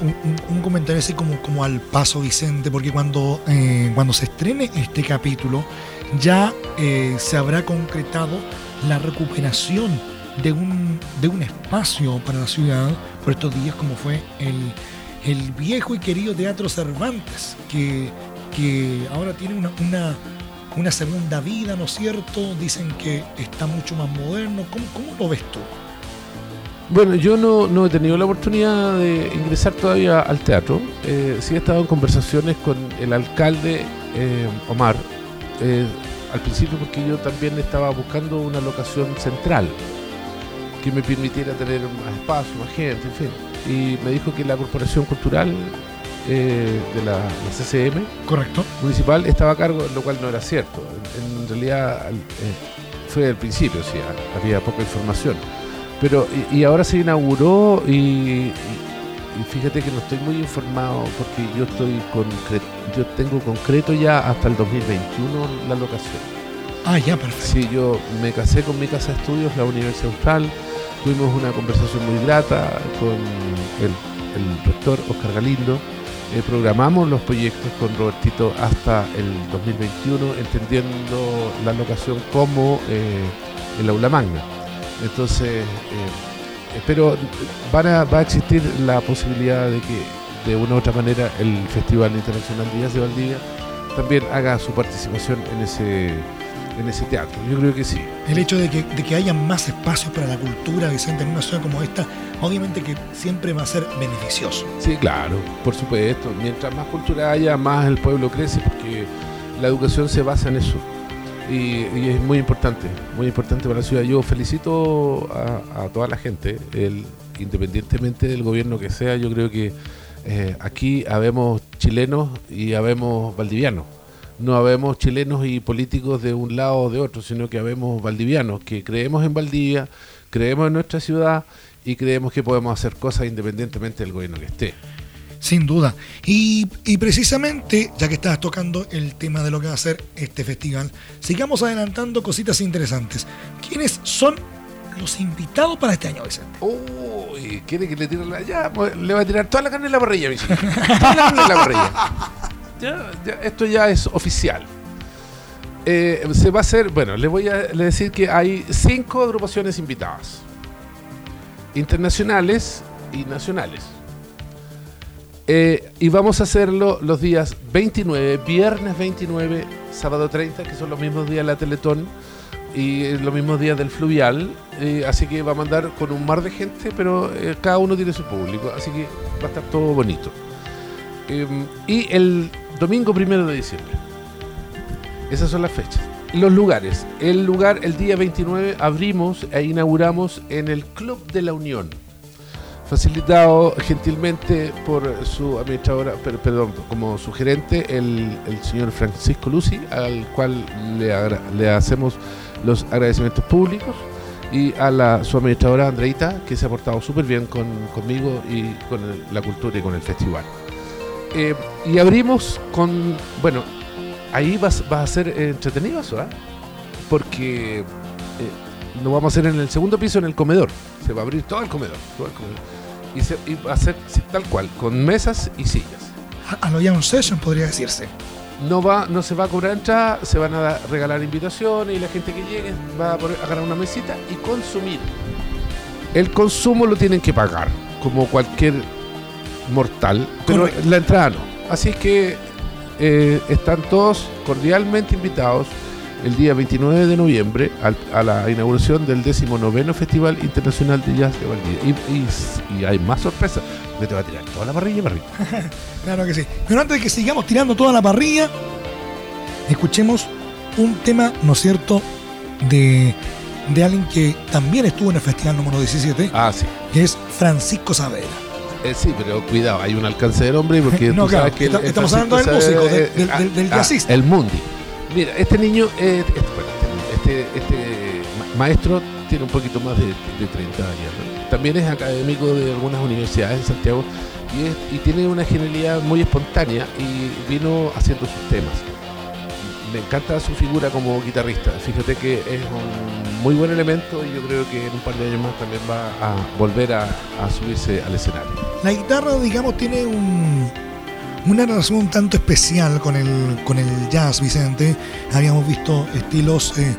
Speaker 2: un, comentario así como, como al paso, Vicente, porque cuando, eh, cuando se estrene este capítulo ya se habrá concretado la recuperación de un, de un espacio para la ciudad por estos días como fue el, el viejo y querido Teatro Cervantes, que, que ahora tiene una, una, una, segunda vida, ¿no es cierto? Dicen que está mucho más moderno. ¿Cómo, cómo lo ves tú?
Speaker 3: Bueno, yo no, no, he tenido la oportunidad de ingresar todavía al teatro. Eh, sí he estado en conversaciones con el alcalde eh, Omar, eh, al principio porque yo también estaba buscando una locación central que me permitiera tener más espacio, más gente, en fin. Y me dijo que la Corporación Cultural eh, de la, CCM
Speaker 2: Correcto.
Speaker 3: municipal estaba a cargo, lo cual no era cierto. En, realidad eh, fue al principio, sí, había poca información. Pero, y, ahora se inauguró y, fíjate que no estoy muy informado porque yo estoy con yo tengo concreto ya hasta el 2021 la locación.
Speaker 2: Ah, ya, perfecto.
Speaker 3: Sí, yo me casé con mi casa de estudios, la Universidad Austral, Tuvimos una conversación muy grata con el, rector Oscar Galindo. Eh, programamos los proyectos con Robertito hasta el 2021, entendiendo la locación como eh, el aula magna. Entonces, eh, pero va a existir la posibilidad de que de una u otra manera el Festival Internacional Díaz de Valdivia también haga su participación en ese en ese teatro. Yo creo que sí.
Speaker 2: El hecho de que, de que haya más espacios para la cultura, Vicente, en una ciudad como esta, obviamente que siempre va a ser beneficioso.
Speaker 3: Sí, claro, por supuesto. Mientras más cultura haya, más el pueblo crece, porque la educación se basa en eso. Y, es muy importante, muy importante para la ciudad. Yo felicito a, toda la gente, el, independientemente del gobierno que sea, yo creo que eh, aquí habemos chilenos y habemos valdivianos no habemos chilenos y políticos de un lado o de otro, sino que habemos valdivianos que creemos en Valdivia, creemos en nuestra ciudad y creemos que podemos hacer cosas independientemente del gobierno que esté.
Speaker 2: Sin duda. Y, precisamente, ya que estás tocando el tema de lo que va a ser este festival, sigamos adelantando cositas interesantes. ¿Quiénes son los invitados para este año, Vicente?
Speaker 3: Uy, quiere que le tire la. Ya, pues, le va a tirar toda la carne en la parrilla, Vicente. Toda la carne en la parrilla esto ya es oficial. Eh, se va a hacer, bueno, le voy a decir que hay cinco agrupaciones invitadas, internacionales y nacionales. Eh, y vamos a hacerlo los días 29, viernes 29, sábado 30, que son los mismos días de la Teletón y los mismos días del Fluvial. Eh, así que va a mandar con un mar de gente, pero cada uno tiene su público, así que va a estar todo bonito. y el domingo primero de diciembre. Esas son las fechas. Los lugares. El lugar, el día 29, abrimos e inauguramos en el Club de la Unión. Facilitado gentilmente por su administradora, perdón, como su gerente, el, señor Francisco Lucy, al cual le, le hacemos los agradecimientos públicos y a la, su administradora Andreita, que se ha portado súper bien con, conmigo y con la cultura y con el festival. Eh, y abrimos con. Bueno, ahí va, a ser entretenido eso, ¿ah? Porque eh, lo vamos a hacer en el segundo piso, en el comedor. Se va a abrir todo el comedor. Y, se, y va a ser tal cual, con mesas y sillas.
Speaker 2: A lo Jam Session podría decirse.
Speaker 3: No va, no se va a cobrar entrada, se van a regalar invitaciones y la gente que llegue va a poder agarrar una mesita y consumir. El consumo lo tienen que pagar, como cualquier mortal, pero la entrada no. Así que eh, están todos cordialmente invitados el día 29 de noviembre al- a la inauguración del 19 Festival Internacional de Jazz de Valdivia. Y, y- y hay más sorpresas. Me te va a tirar toda la parrilla, parrilla.
Speaker 2: Claro que sí. Pero antes de que sigamos tirando toda la parrilla, escuchemos un tema, ¿no es cierto?, de, de alguien que también estuvo en el festival número 17,
Speaker 3: Ah, sí.
Speaker 2: que es Francisco Saavedra.
Speaker 3: Eh, sí, pero cuidado, hay un alcance del hombre porque
Speaker 2: No,
Speaker 3: tú
Speaker 2: claro,
Speaker 3: sabes que
Speaker 2: está- estamos hablando del músico, del- del- del- del jazzista.
Speaker 3: el Mundi. Mira, este niño, eh, este, este, ma- maestro tiene un poquito más de, de 30 años. También es académico de algunas universidades en Santiago y, tiene una genialidad muy espontánea y vino haciendo sus temas. Me encanta su figura como guitarrista. Fíjate que es un muy buen elemento y yo creo que en un par de años más también va a volver a subirse al escenario.
Speaker 2: La guitarra, digamos, tiene un, una relación un tanto especial con el, con el jazz, Vicente. Habíamos visto estilos, eh,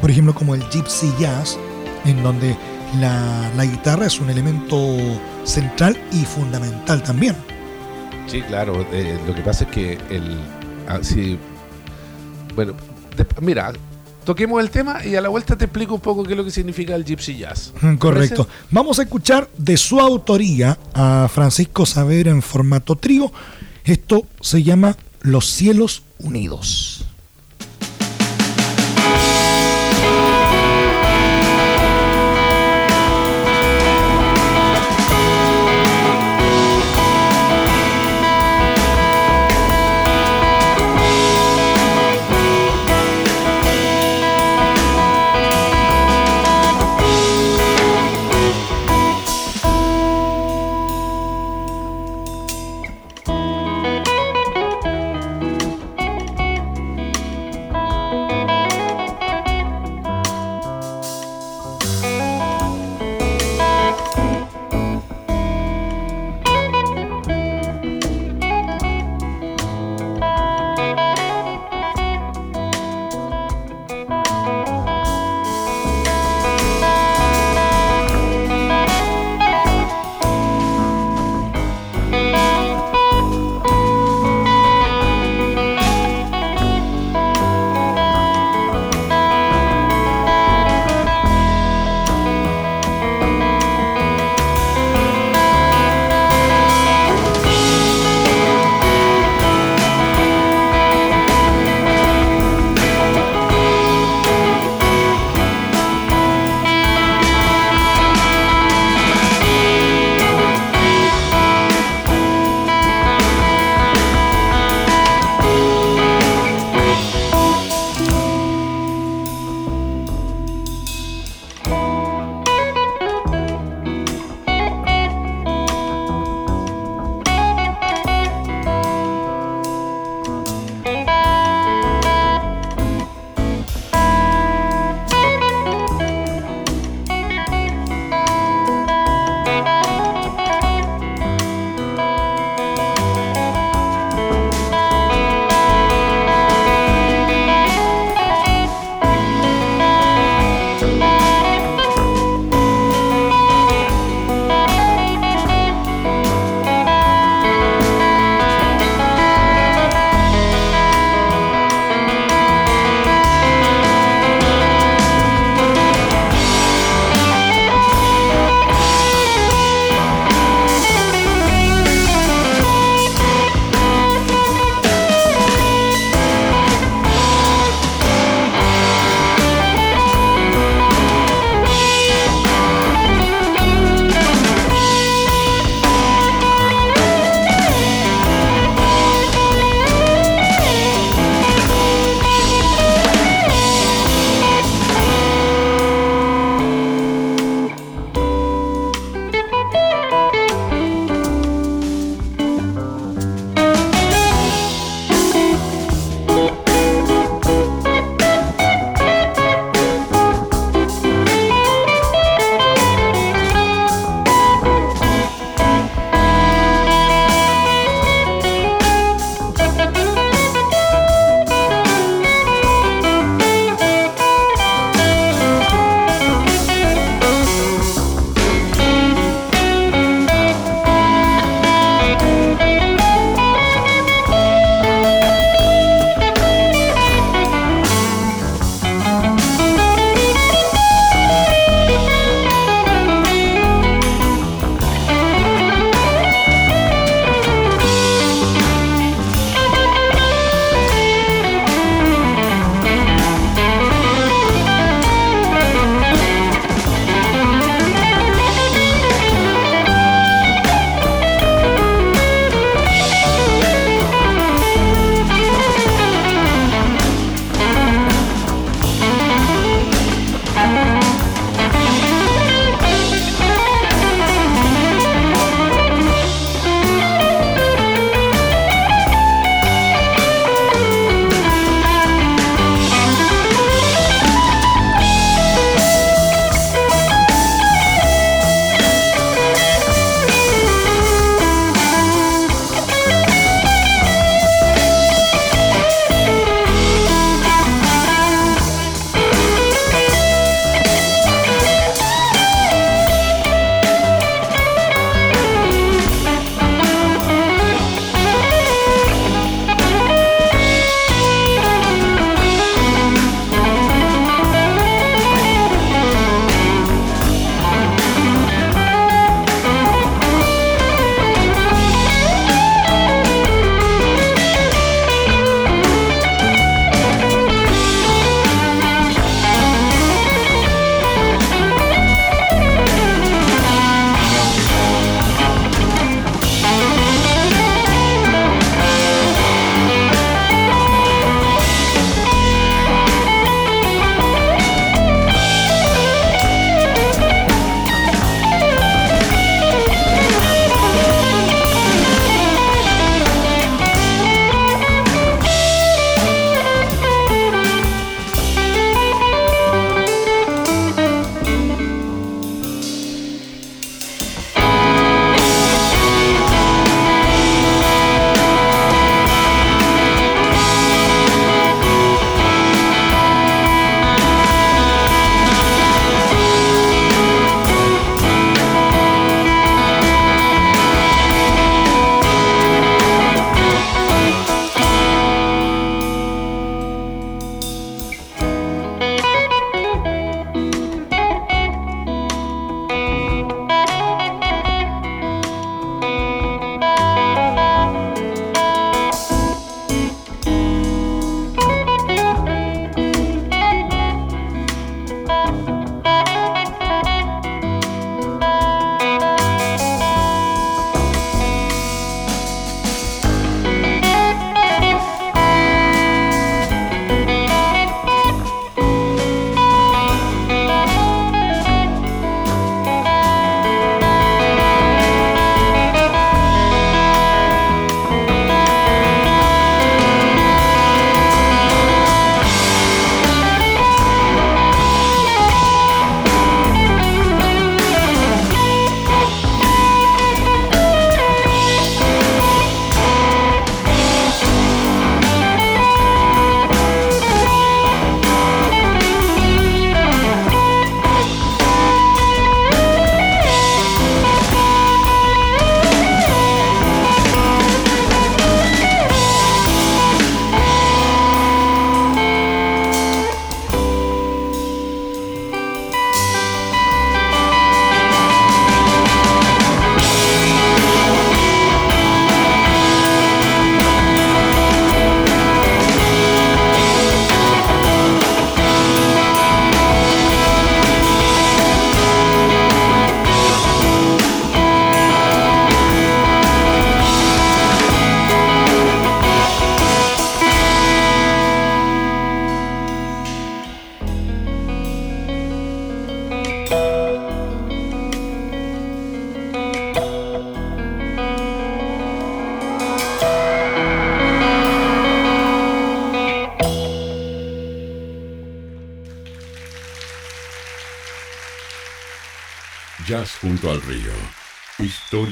Speaker 2: por ejemplo, como el gypsy jazz, en donde la, la guitarra es un elemento central y fundamental también.
Speaker 3: Sí, claro. eh, lo que pasa es que el. ah, bueno, de- mira, toquemos el tema y a la vuelta te explico un poco qué es lo que significa el gypsy jazz.
Speaker 2: Correcto. Vamos a escuchar de su autoría a Francisco Saavedra en formato trío. Esto se llama Los Cielos Unidos.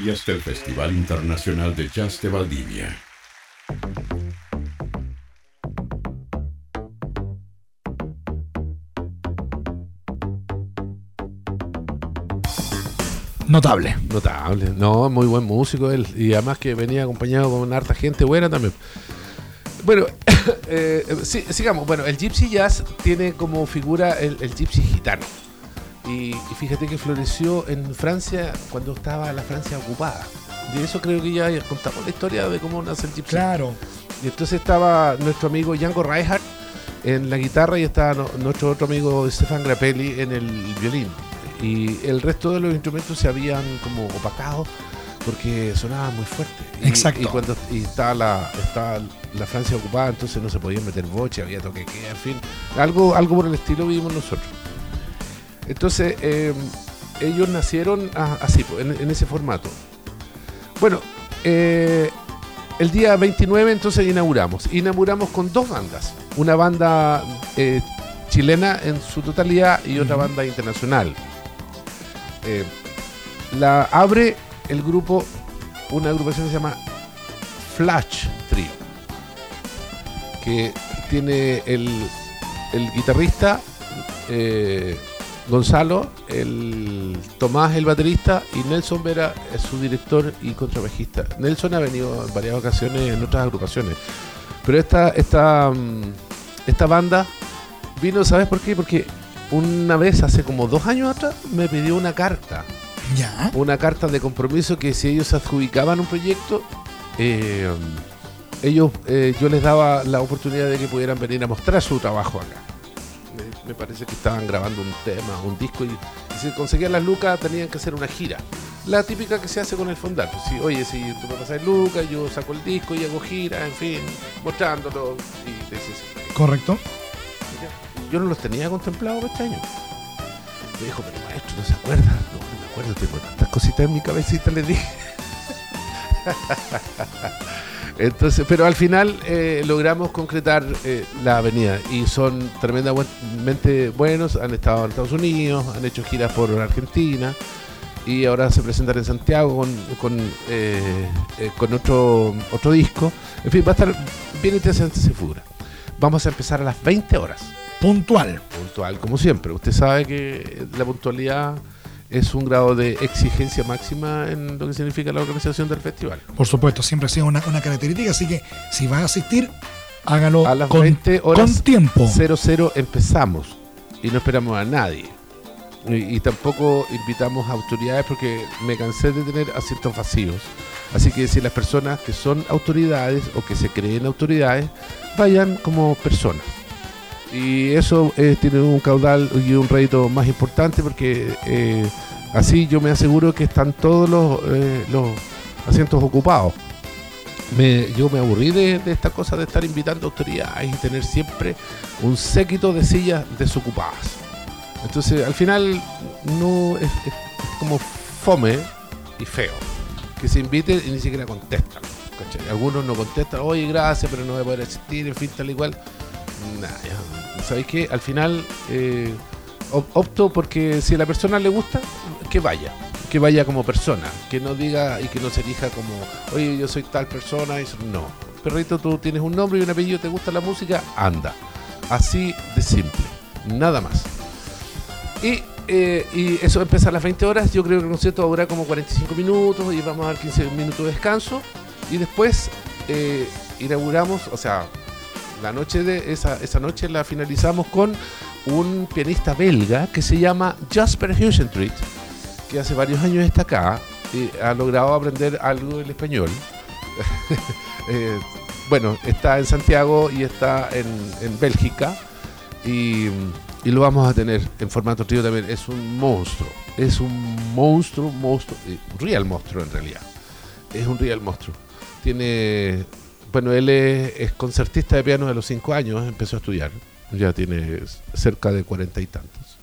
Speaker 1: Historias del Festival Internacional de Jazz de Valdivia.
Speaker 2: Notable.
Speaker 3: Notable. No, muy buen músico él. Y además que venía acompañado con harta gente buena también. Bueno, eh, sí, sigamos. Bueno, el Gypsy Jazz tiene como figura el, el Gypsy gitano. Y, y fíjate que floreció en Francia cuando estaba la Francia ocupada. Y eso creo que ya contamos la historia de cómo nace el Gypsy.
Speaker 2: Claro.
Speaker 3: Y entonces estaba nuestro amigo Django Reinhardt en la guitarra y estaba no- nuestro otro amigo Stefan Grappelli en el violín. Y el resto de los instrumentos se habían como opacado porque sonaba muy fuerte. Y,
Speaker 2: Exacto.
Speaker 3: Y cuando y estaba, la, estaba la Francia ocupada, entonces no se podían meter boche, había toque que, en fin. Algo, algo por el estilo vimos nosotros. Entonces, eh, ellos nacieron a- así, pues, en, en ese formato. Bueno, eh, el día 29 entonces inauguramos. Inauguramos con dos bandas. Una banda eh, chilena en su totalidad y otra banda internacional. Eh, la abre el grupo, una agrupación que se llama Flash Trio, que tiene el, el guitarrista eh, Gonzalo, el Tomás el baterista y Nelson Vera es su director y contrabajista. Nelson ha venido en varias ocasiones en otras agrupaciones, pero esta, esta, mm, esta banda vino, ¿sabes por qué? Porque una vez, hace como dos años atrás, me pidió una carta
Speaker 2: Ya.
Speaker 3: una carta de compromiso que si ellos adjudicaban un proyecto, eh, ellos, eh, yo les daba la oportunidad de que pudieran venir a mostrar su trabajo acá. Me, me parece que estaban grabando un tema, un disco, y, y si conseguían las lucas tenían que hacer una gira. La típica que se hace con el fondato. Si, oye, si tú me pasas lucas, yo saco el disco y hago gira, en fin, mostrándolo. Y dices,
Speaker 2: Correcto.
Speaker 3: yo no los tenía contemplados este año. Me dijo, pero maestro, ¿no se acuerda? No, no me acuerdo, tengo tantas cositas en mi cabecita, le dije. Entonces, pero al final eh, logramos concretar eh, la avenida y son tremendamente buenos, han estado en Estados Unidos, han hecho giras por Argentina y ahora se presentan en Santiago con, con, eh, eh, con otro, otro disco. En fin, va a estar bien interesante ese figura. Vamos a empezar a las 20 horas
Speaker 2: Puntual.
Speaker 3: puntual, como siempre. Usted sabe que la puntualidad es un grado de exigencia máxima en lo que significa la organización del festival.
Speaker 2: Por supuesto, siempre ha sido una, una característica, así que si va a asistir, hágalo
Speaker 3: A las
Speaker 2: con,
Speaker 3: 20 horas
Speaker 2: con tiempo.
Speaker 3: 00 empezamos y no esperamos a nadie. Y, y tampoco invitamos a autoridades porque me cansé de tener asientos vacíos. Así que si las personas que son autoridades o que se creen autoridades, vayan como personas. Y eso eh, tiene un caudal y un rédito más importante porque eh, así yo me aseguro que están todos los, eh, los asientos ocupados. Me- yo me aburrí de, de esta cosa de estar invitando autoridades y tener siempre un séquito de sillas desocupadas. Entonces, al final, no es, como fome y feo que se inviten y ni siquiera contestan. ¿cachai? Algunos no contestan, oye, gracias, pero no voy a poder asistir, en fin, tal y cual. Nah, ya. ¿Sabéis qué? Al final, eh, op- opto porque si a la persona le gusta, que vaya. Que vaya como persona, que no diga y que no se elija como, oye, yo soy tal persona. Y no, perrito, tú tienes un nombre y un apellido, te gusta la música, anda. Así de simple, nada más. Y, eh, eso empieza a las 20 horas. Yo creo que el concierto va a durar como 45 minutos y vamos a dar 15 minutos de descanso. Y después eh, inauguramos, o sea, la noche de esa, esa noche la finalizamos con un pianista belga que se llama Jasper Husentreet, que hace varios años está acá y ha logrado aprender algo del español. Eh, bueno, está en Santiago y está en, en Bélgica y, lo vamos a tener en formato trío también. Es un monstruo, es un monstruo, monstruo, eh, real monstruo en realidad. Es un real monstruo. Tiene, bueno, él es, es concertista de piano de los 5 años, empezó a estudiar, ya tiene cerca de cuarenta y tantos.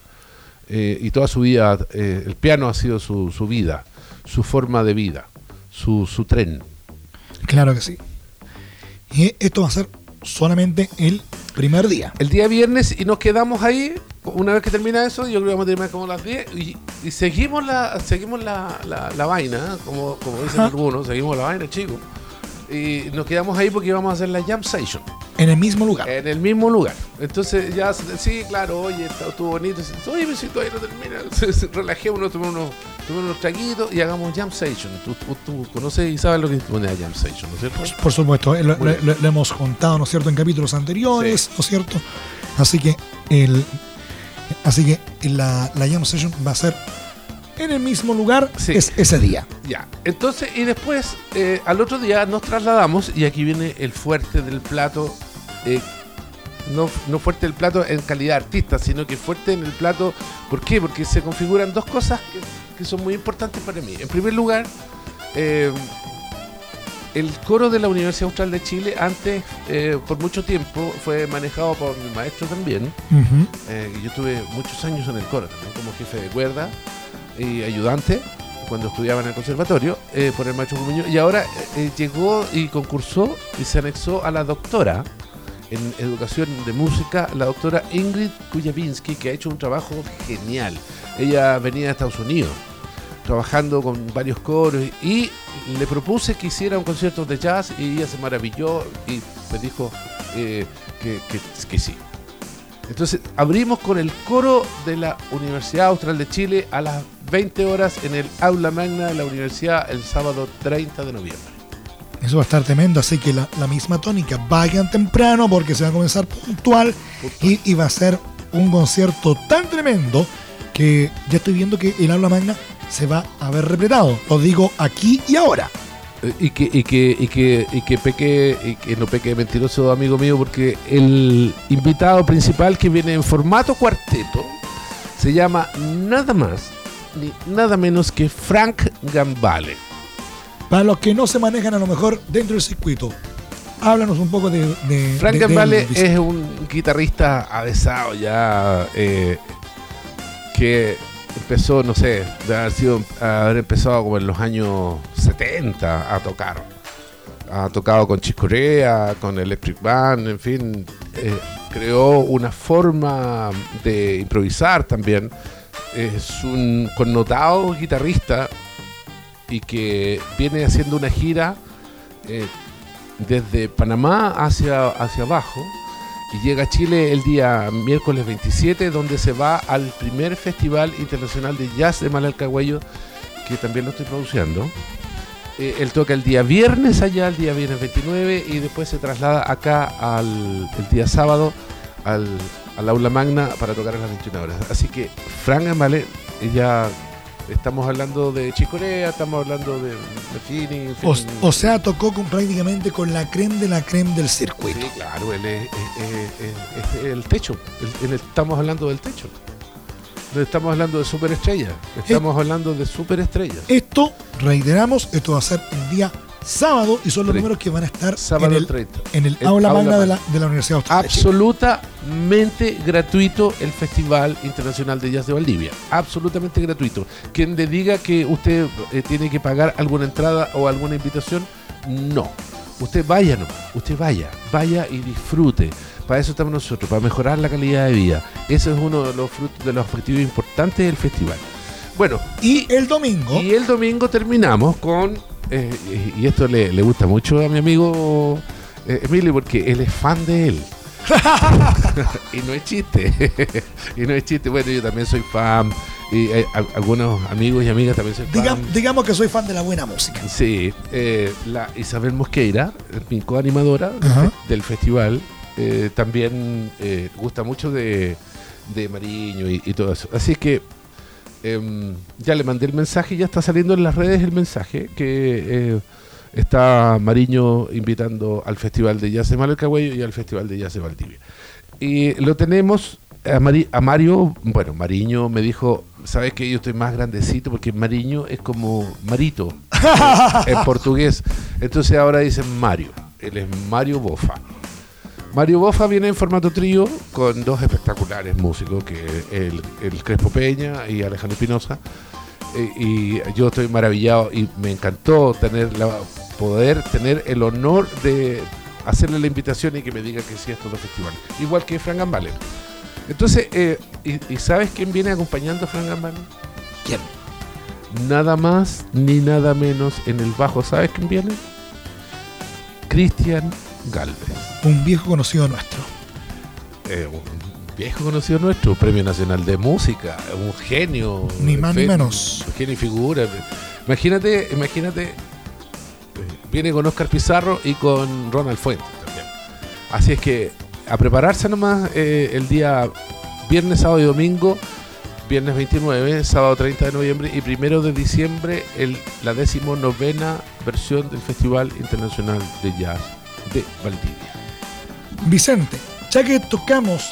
Speaker 3: Eh, y toda su vida, eh, el piano ha sido su, su vida, su forma de vida, su, su tren.
Speaker 2: Claro que sí. Y esto va a ser solamente el primer día.
Speaker 3: El día viernes y nos quedamos ahí una vez que termina eso, yo creo que vamos a terminar como las 10 y, y seguimos la seguimos la, la, la vaina, como, como dicen
Speaker 2: Ajá.
Speaker 3: algunos, seguimos la vaina, chicos. Y nos quedamos ahí porque íbamos a hacer la jam session
Speaker 2: En el mismo lugar.
Speaker 3: en el mismo lugar. Entonces ya, sí, claro, oye, estuvo bonito. Oye, pero si todavía no termina, relajémonos, tomemos unos, tomemos unos traguitos y hagamos jam session. Tú, tú, tú conoces y sabes lo que es una jam session, ¿no es cierto?
Speaker 2: Por supuesto, eh, lo, hemos contado, ¿no es cierto?, en capítulos anteriores,
Speaker 3: Sí.
Speaker 2: ¿no es cierto? Así que el así que la, la Jam Session va a ser en el mismo lugar
Speaker 3: Sí.
Speaker 2: es ese día.
Speaker 3: Ya, entonces, y después, eh, al otro día nos trasladamos y aquí viene el fuerte del plato. eh, no, no fuerte del plato en calidad de artista, sino que fuerte en el plato. ¿Por qué? Porque se configuran dos cosas que, que son muy importantes para mí. En primer lugar, eh, el coro de la Universidad Austral de Chile antes, eh, por mucho tiempo, fue manejado por mi maestro también. Eh, yo tuve muchos años en el coro también, como jefe de cuerda y ayudante cuando estudiaba en el conservatorio eh, por el maestro Muñoz. Y ahora eh, llegó y concursó y se anexó a la doctora en educación de música, la doctora Ingrid Kujavinsky, que ha hecho un trabajo genial. Ella venía de Estados Unidos trabajando con varios coros y le propuse que hiciera un concierto de jazz y ella se maravilló y me dijo eh, que- que sí. Entonces abrimos con el coro de la Universidad Austral de Chile a las 20 horas en el aula magna de la universidad el sábado 30 de noviembre.
Speaker 2: Eso va a estar tremendo, así que la, misma tónica, vayan temprano porque se va a comenzar puntual y, y va a ser un concierto tan tremendo que ya estoy viendo que el aula magna se va a ver repletado. Lo digo aquí y ahora.
Speaker 3: Y que, y que, y que, y que peque, y que no peque mentiroso amigo mío, porque el invitado principal que viene en formato cuarteto se llama nada más ni nada menos que Frank Gambale.
Speaker 2: Para los que no se manejan a lo mejor dentro del circuito, háblanos un poco de... de
Speaker 3: Frank
Speaker 2: de-
Speaker 3: Gambale es un guitarrista avesado ya eh, que empezó, no sé, de haber, sido, haber empezado como en los años 70 a tocar. Ha tocado con Chicorea, con Electric Band, en fin, eh, creó una forma de improvisar también. Es un connotado guitarrista y que viene haciendo una gira eh, desde Panamá hacia, hacia abajo y llega a Chile el día miércoles 27 donde se va al primer Festival Internacional de Jazz de Malalcahuello que también lo estoy produciendo. Eh, él toca el día viernes allá, el día viernes 29 y después se traslada acá al el día sábado al, aula magna para tocar a las 21 horas. Así que Frank Amale, ya estamos hablando de Chicorea, estamos hablando de Martini, en fin.
Speaker 2: O, o sea, tocó con, prácticamente con la creme de la creme del circuito.
Speaker 3: Sí, claro, él es, es- es- es el techo. El- el- estamos hablando del techo. No estamos hablando de superestrellas. Estamos hablando de superestrellas.
Speaker 2: Esto, reiteramos, esto va a ser el día sábado y son los números que van a estar
Speaker 3: Sábado
Speaker 2: en el,
Speaker 3: 30.
Speaker 2: en el
Speaker 3: El
Speaker 2: aula
Speaker 3: aula
Speaker 2: magna de la, de la Universidad Austral.
Speaker 3: Absolutamente gratuito el Festival Internacional de Jazz de Valdivia. Absolutamente gratuito. Quien le diga que usted eh, tiene que pagar alguna entrada o alguna invitación, no. Usted vaya nomás, usted vaya, vaya y disfrute. Para eso estamos nosotros, para mejorar la calidad de vida. Ese es uno de los frutos, de los objetivos importantes del festival. Bueno,
Speaker 2: Y el domingo,
Speaker 3: y el domingo terminamos con, eh, y esto le, le gusta mucho a mi amigo eh, Emilio porque él es fan de él. y no es chiste. y no es chiste. Bueno, yo también soy fan. Y eh, a- algunos amigos y amigas también soy fan.
Speaker 2: digam- digamos que soy fan de la buena música.
Speaker 3: Sí, eh, la Isabel Mosqueira, mi coanimadora fe- del festival, eh, también gusta mucho de, de Mariño y, y todo eso. Así que em, ya le mandé el mensaje, ya está saliendo en las redes el mensaje que eh, está Mariño invitando al Festival de Jazz de Malalcahuello y al Festival de Jazz de Valdivia. Y lo tenemos a, Mari- a Mario, bueno, Mariño me dijo, sabes que yo estoy más grandecito porque Mariño es como Marito en portugués. Entonces ahora dicen Mario. Él es Mario Bofa. Mario Bofa viene en formato trío con dos espectaculares músicos, que el, el Crespo Peña y Alejandro Espinosa. Eh, y yo estoy maravillado y me encantó tener la, poder tener el honor de hacerle la invitación y que me diga que sí a estos dos festivales. Igual que Frank Gambale. Entonces, eh, ¿y, y sabes quién viene acompañando a Frank Gambale?
Speaker 2: ¿Quién?
Speaker 3: Nada más ni nada menos en el bajo, ¿sabes quién viene? Cristian Galvez.
Speaker 2: Un viejo conocido nuestro.
Speaker 3: Eh, un viejo conocido nuestro, Premio Nacional de Música, un genio.
Speaker 2: Ni más ni menos.
Speaker 3: Un genio y figura. Imagínate, imagínate, eh, viene con Oscar Pizarro y con Ronald Fuentes también. Así es que a prepararse nomás eh, el día viernes, sábado y domingo, viernes 29, sábado 30 de noviembre y primero de diciembre, el, la decimonovena versión del Festival Internacional de Jazz de Valdivia.
Speaker 2: Vicente, ya que tocamos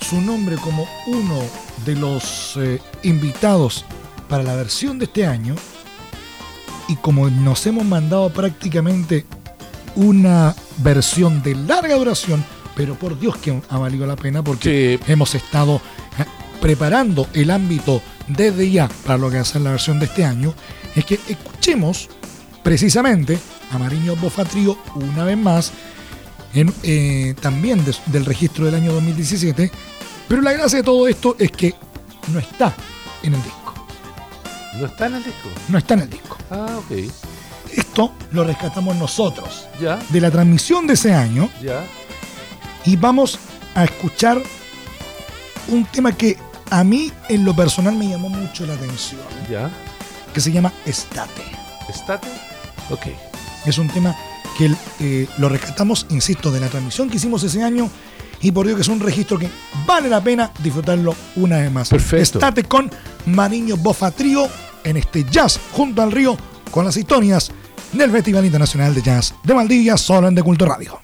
Speaker 2: su nombre como uno de los eh, invitados para la versión de este año, y como nos hemos mandado prácticamente una versión de larga duración, pero por Dios que ha valido la pena porque
Speaker 3: Sí.
Speaker 2: hemos estado eh, preparando el ámbito desde ya para lo que va a ser la versión de este año, es que escuchemos precisamente a Mariño Bofatrío una vez más, en, eh, también de- del registro del año 2017, pero la gracia de todo esto es que no está en el disco,
Speaker 3: ¿No está en el disco?
Speaker 2: no está en el disco.
Speaker 3: Ah, ok.
Speaker 2: Esto lo rescatamos nosotros
Speaker 3: Ya,
Speaker 2: de la transmisión de ese año
Speaker 3: ya.
Speaker 2: y vamos a escuchar un tema que a mí en lo personal me llamó mucho la atención,
Speaker 3: Ya.
Speaker 2: que se llama Estate.
Speaker 3: ¿Estate? Ok.
Speaker 2: Es un tema que eh, lo rescatamos, insisto, de la transmisión que hicimos ese año y por Dios que es un registro que vale la pena disfrutarlo una vez más.
Speaker 3: Perfecto.
Speaker 2: Estate con Mariño Bofa Trío en este jazz junto al río con las historias del Festival Internacional de Jazz de Valdivia, solo en De Culto Radio.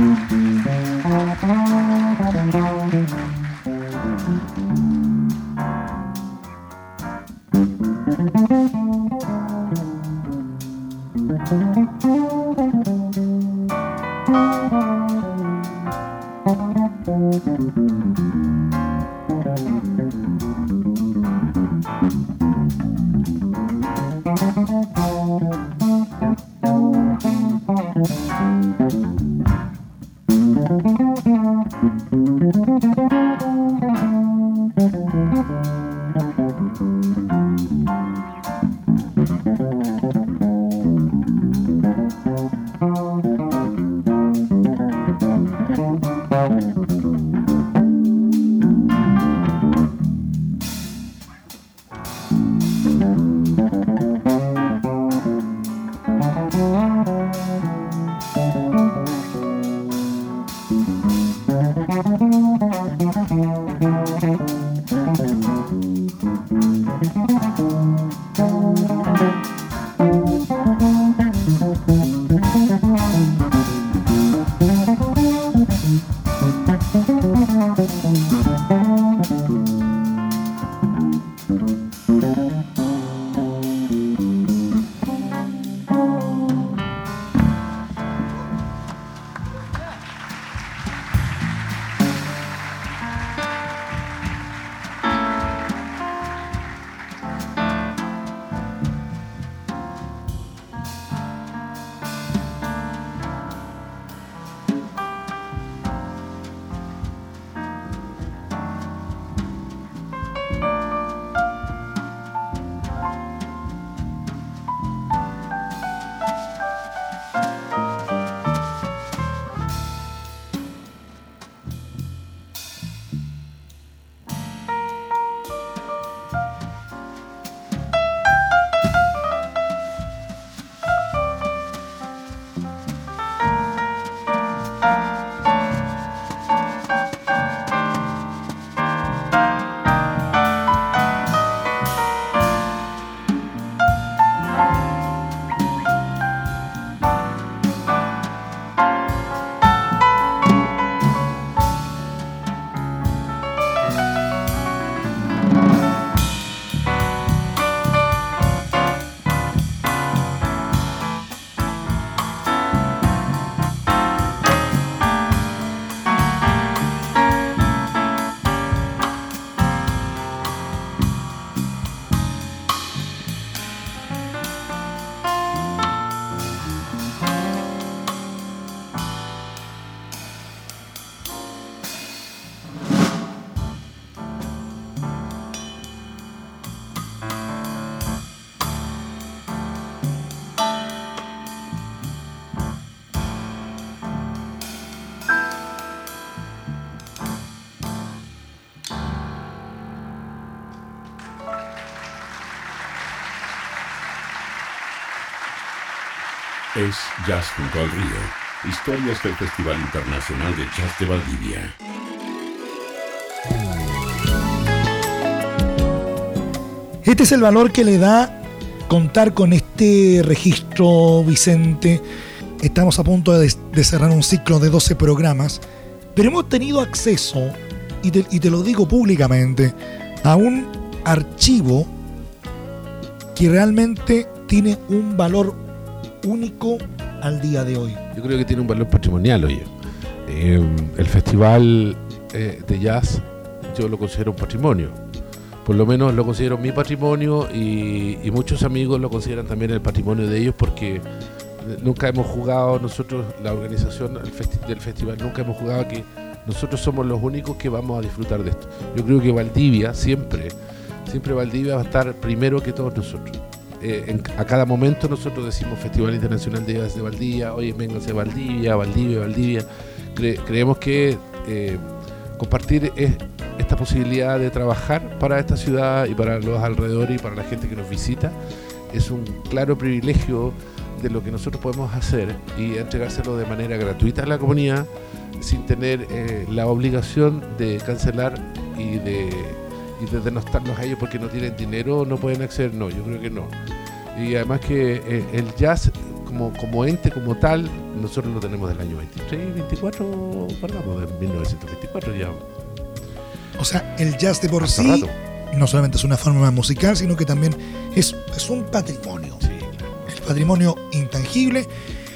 Speaker 2: Mm-hmm.
Speaker 1: Es Jazz junto al río. Historias del Festival Internacional de Jazz de Valdivia.
Speaker 2: Este es el valor que le da contar con este registro, Vicente. Estamos a punto de, cerrar un ciclo de 12 programas, pero hemos tenido acceso, y te, y te lo digo públicamente, a un archivo que realmente tiene un valor único al día de hoy.
Speaker 3: Yo creo que tiene un valor patrimonial, oye. Eh, el festival eh, de jazz yo lo considero un patrimonio. Por lo menos lo considero mi patrimonio y, muchos amigos lo consideran también el patrimonio de ellos porque nunca hemos jugado nosotros, la organización del festival, nunca hemos jugado que nosotros somos los únicos que vamos a disfrutar de esto. Yo creo que Valdivia siempre, siempre Valdivia va a estar primero que todos nosotros. Eh, a cada momento nosotros decimos Festival Internacional de Jazz de Valdivia, oye, vénganse Valdivia, Valdivia, Valdivia. creemos que eh, compartir esta posibilidad de trabajar para esta ciudad y para los alrededores y para la gente que nos visita es un claro privilegio de lo que nosotros podemos hacer y entregárselo de manera gratuita a la comunidad sin tener eh, la obligación de cancelar y de y de denostarlos a ellos porque no tienen dinero no pueden acceder, no, yo creo que no. Y además que eh, el jazz como, como ente, como tal, nosotros lo tenemos del año 23, 24, perdón, de 1924 ya.
Speaker 2: O sea, el jazz de por sí no solamente es una forma musical, sino que también es, es un patrimonio.
Speaker 3: Sí.
Speaker 2: El patrimonio intangible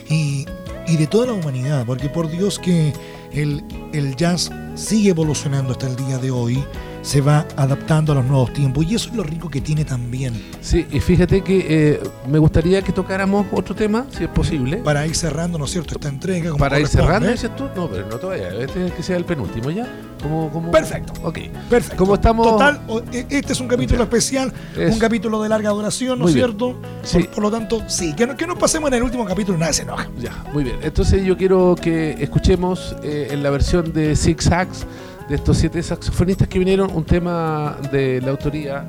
Speaker 2: y, y, de toda la humanidad, porque por Dios que el, el jazz sigue evolucionando hasta el día de hoy se va adaptando a los nuevos tiempos y eso es lo rico que tiene también.
Speaker 3: Sí, y fíjate que eh, me gustaría que tocáramos otro tema, si es posible.
Speaker 2: Para ir cerrando, ¿no es cierto?, esta entrega.
Speaker 3: Como Para ir cerrando, dices tú, no, pero no todavía, este que sea el penúltimo ya. Como, como...
Speaker 2: Perfecto.
Speaker 3: Ok.
Speaker 2: Perfecto.
Speaker 3: Como estamos...
Speaker 2: Total, e, este es un capítulo especial, un capítulo de larga duración, ¿no es cierto?
Speaker 3: Sí.
Speaker 2: Por, lo tanto, sí, que no, que no pasemos en el último capítulo, nada se enoja.
Speaker 3: Ya, muy bien. Entonces yo quiero que escuchemos eh, en la versión de Six Hacks de estos siete saxofonistas que vinieron, un tema de la autoría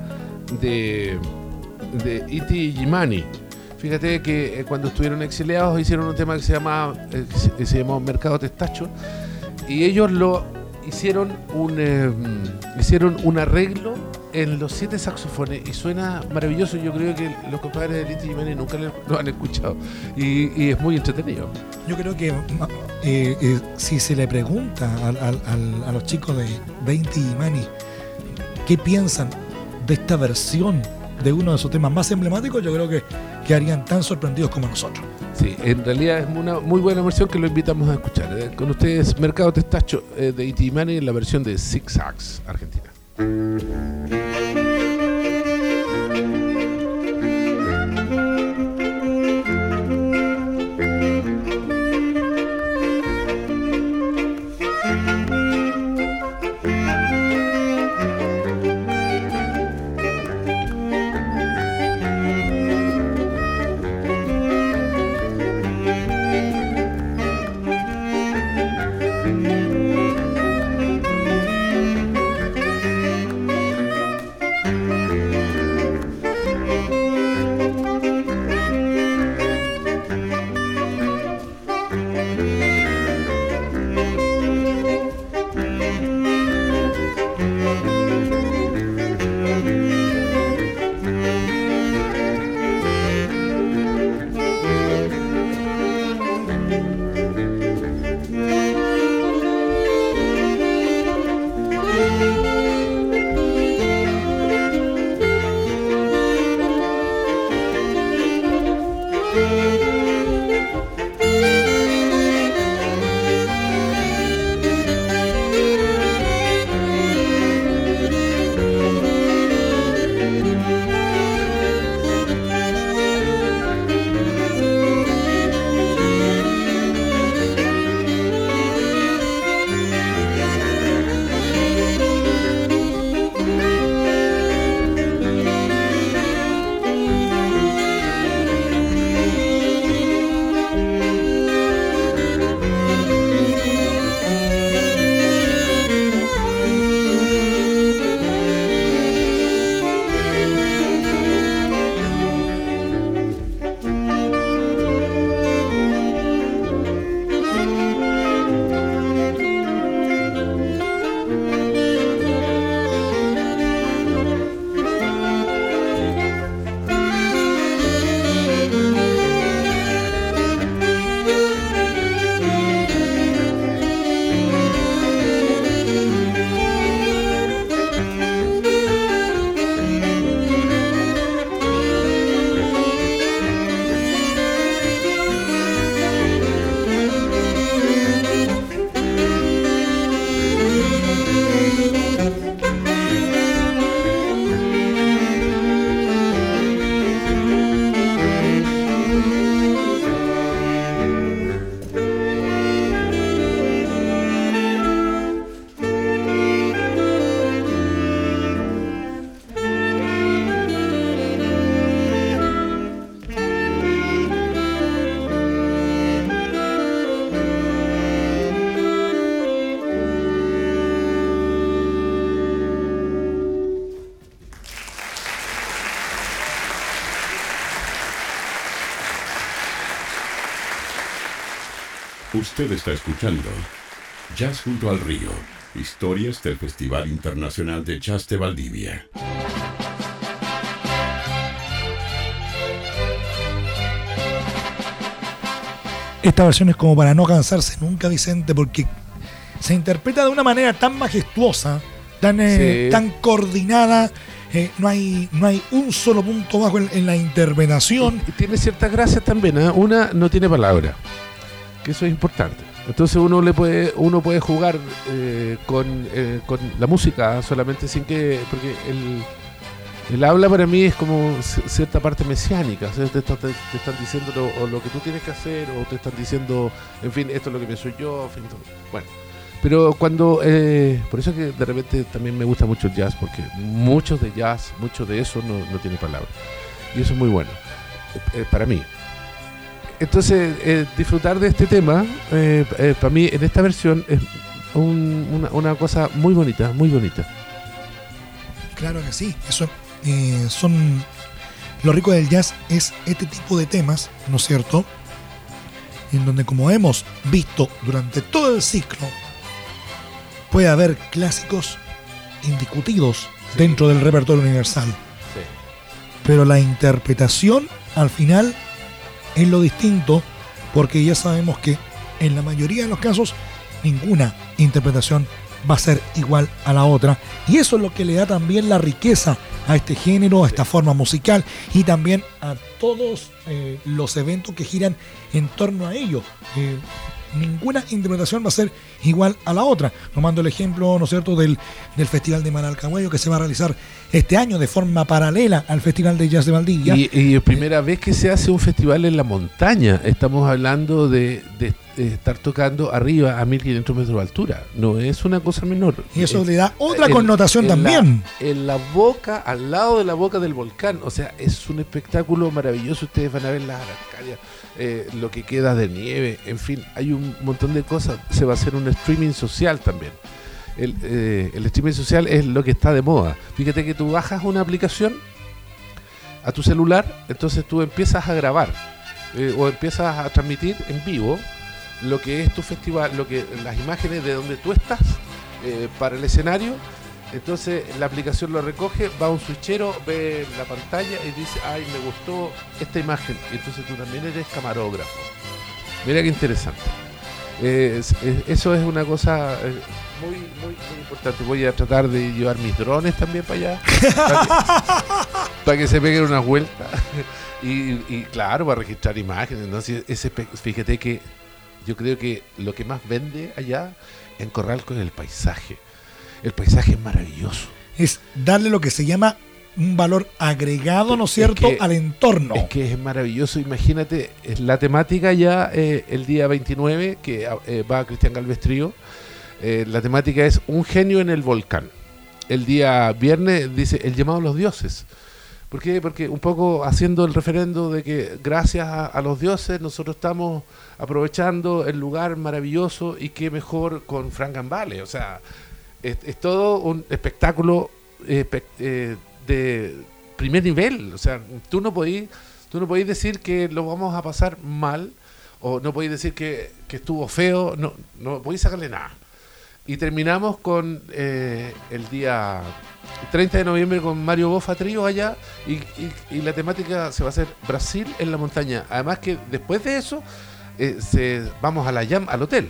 Speaker 3: de, de Iti Gimani. Fíjate que eh, cuando estuvieron exiliados hicieron un tema que se llamaba eh, se, llamó Mercado Testacho y ellos lo hicieron un eh, hicieron un arreglo en los siete saxofones y suena maravilloso. Yo creo que los compadres de Liti Jiménez nunca lo han escuchado y, es muy entretenido.
Speaker 2: Yo creo que eh, eh, si se le pregunta a, los chicos de 20 Mani qué piensan de esta versión de uno de sus temas más emblemáticos, yo creo que quedarían tan sorprendidos como nosotros.
Speaker 3: Sí, en realidad es una muy buena versión que lo invitamos a escuchar. Eh, con ustedes, Mercado Testacho de Iti Mani en la versión de Six Sacks, Argentina.
Speaker 1: Usted está escuchando Jazz junto al río, historias del Festival Internacional de Jazz de Valdivia.
Speaker 2: Esta versión es como para no cansarse nunca, Vicente, porque se interpreta de una manera tan majestuosa, tan, eh, tan coordinada. Eh, no, hay, no hay un solo punto bajo en, la interpretación.
Speaker 3: Y, y tiene ciertas gracias también. ¿eh? Una no tiene palabra que eso es importante. Entonces uno le puede uno puede jugar con, con la música solamente sin que porque el el habla para mí es como cierta parte mesiánica, te, están diciendo lo, que tú tienes que hacer, o te están diciendo, en fin, esto es lo que pienso yo, bueno. Pero cuando, eh, por eso que de repente también me gusta mucho el jazz, porque muchos de jazz, mucho de eso no, no tiene palabras. Y eso es muy bueno, eh, para mí. Entonces, disfrutar de este tema, eh, para mí en esta versión es una, una cosa muy bonita, muy bonita.
Speaker 2: Claro que sí, eso eh, son lo rico del jazz es este tipo de temas, ¿no es cierto? En donde como hemos visto durante todo el ciclo, puede haber clásicos indiscutidos dentro del repertorio universal. Pero la interpretación al final es lo distinto porque ya sabemos que en la mayoría de los casos ninguna interpretación va a ser igual a la otra. Y eso es lo que le da también la riqueza a este género, a esta forma musical y también a todos eh, los eventos que giran en torno a ello. Eh, ninguna interpretación va a ser igual a la otra. Tomando el ejemplo, ¿no es cierto?, del, del Festival de Manalcahuello que se va a realizar este año de forma paralela al Festival de Jazz de Valdivia.
Speaker 3: Y, es primera vez que se hace un festival en la montaña. Estamos hablando de, estar tocando arriba a 1500 metros de altura. No es una cosa menor.
Speaker 2: Y eso le da otra connotación también.
Speaker 3: en la boca, al lado de la boca del volcán. O sea, es un espectáculo maravilloso. Ustedes van a ver las arcadias eh, lo que queda de nieve, en fin, hay un montón de cosas. Se va a hacer un streaming social también. Eh, el, streaming social es lo que está de moda. Fíjate que tú bajas una aplicación a tu celular, entonces tú empiezas a grabar eh, o empiezas a transmitir en vivo lo que es tu festival, lo que las imágenes de donde tú estás para el escenario entonces la aplicación lo recoge, va a un switchero, ve la pantalla y dice, ay, me gustó esta imagen. Y entonces tú también eres camarógrafo. Mira qué interesante. eso es una cosa eh, muy, muy, importante. Voy a tratar de llevar mis drones también para allá, para que, se peguen una vuelta. y, claro, para registrar imágenes. ¿no? ese, fíjate que yo creo que lo que más vende allá en Corral con el paisaje el paisaje es maravilloso.
Speaker 2: Es darle lo que se llama un valor agregado, ¿no es cierto?, al entorno.
Speaker 3: Es que es maravilloso, imagínate, es la temática ya eh, el día 29, que eh, va Cristian Galvestrío, eh, la temática es un genio en el volcán. El día viernes dice el llamado a los dioses. ¿Por qué? Porque un poco haciendo el referendo de que gracias a, los dioses nosotros estamos aprovechando el lugar maravilloso y qué mejor con Gambale. O sea, es, todo un espectáculo eh, eh, de primer nivel. O sea, tú no podís, tú no podís decir que lo vamos a pasar mal o no podéis decir que, estuvo feo, no, no podéis sacarle nada. Y terminamos con eh, el día 30 de noviembre con Mario Bofa Trío allá y, la temática se va a hacer Brasil en la montaña. Además que después de eso se, vamos a la Jam, al hotel.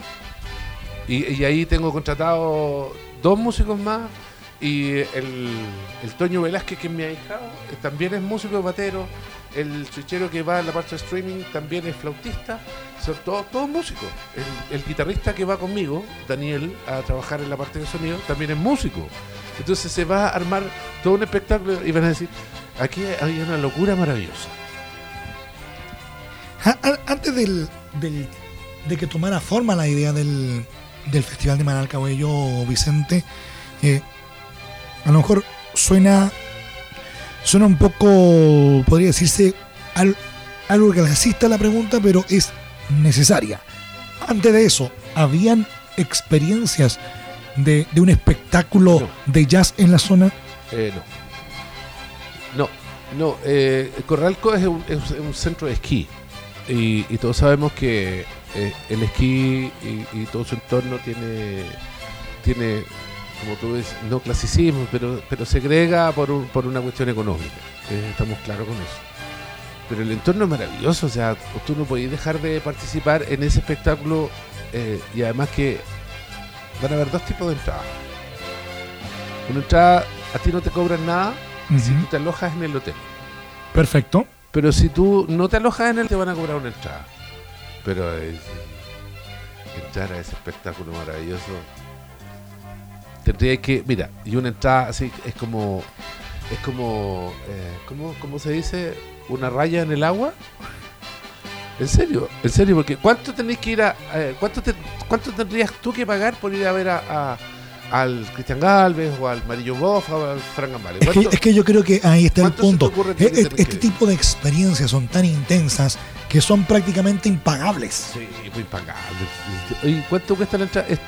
Speaker 3: Y, ahí tengo contratado dos músicos más y el, el Toño Velázquez, que es mi ahijado, también es músico batero. El switchero que va en la parte de streaming también es flautista. Son todos, todos músicos. El, guitarrista que va conmigo, Daniel, a trabajar en la parte de sonido, también es músico. Entonces se va a armar todo un espectáculo y van a decir, aquí hay una locura maravillosa.
Speaker 2: Antes del, del, de que tomara forma la idea del, del Festival de Manalcahuello, Vicente, eh, a lo mejor suena, suena un poco, podría decirse, algo que asista a la pregunta, pero es necesaria. Antes de eso, ¿habían experiencias de, un espectáculo de jazz en la zona?
Speaker 3: Eh, no. No, no. Eh, Corralco es un, centro de esquí y todos sabemos que eh, el esquí y, todo su entorno tiene, tiene como tú ves, no clasicismo, pero, pero segrega por, por una cuestión económica. Eh, estamos claros con eso. pero el entorno es maravilloso, o sea, tú no podés dejar de participar en ese espectáculo eh, y además que van a haber dos tipos de entradas. Una entrada, a ti no te cobran nada si
Speaker 2: Ujú.
Speaker 3: tú te alojas en el hotel.
Speaker 2: Perfecto.
Speaker 3: Pero si tú no te alojas en él, te van a cobrar una entrada. Pero entrar a ese espectáculo maravilloso. Tendría que, mira, y una entrada así es como, es como, eh, ¿cómo, cómo se dice? Una raya en el agua. En serio, en serio, porque ¿cuánto tenéis que ir a, eh, cuánto, te- cuánto tendrías tú que pagar por ir a ver a- al Cristian Galvez o al Marillo Bofa o al Fran Gambale?
Speaker 2: Es que,
Speaker 3: ¿Cuánto-
Speaker 2: es que yo creo que ahí está el
Speaker 3: ¿Cuánto se te
Speaker 2: punto. Eh, eh, Este tipo de experiencias son tan intensas que son prácticamente impagables.
Speaker 3: Sí, muy impagable. Oye, ¿cuánto cuesta la entrada? Esto.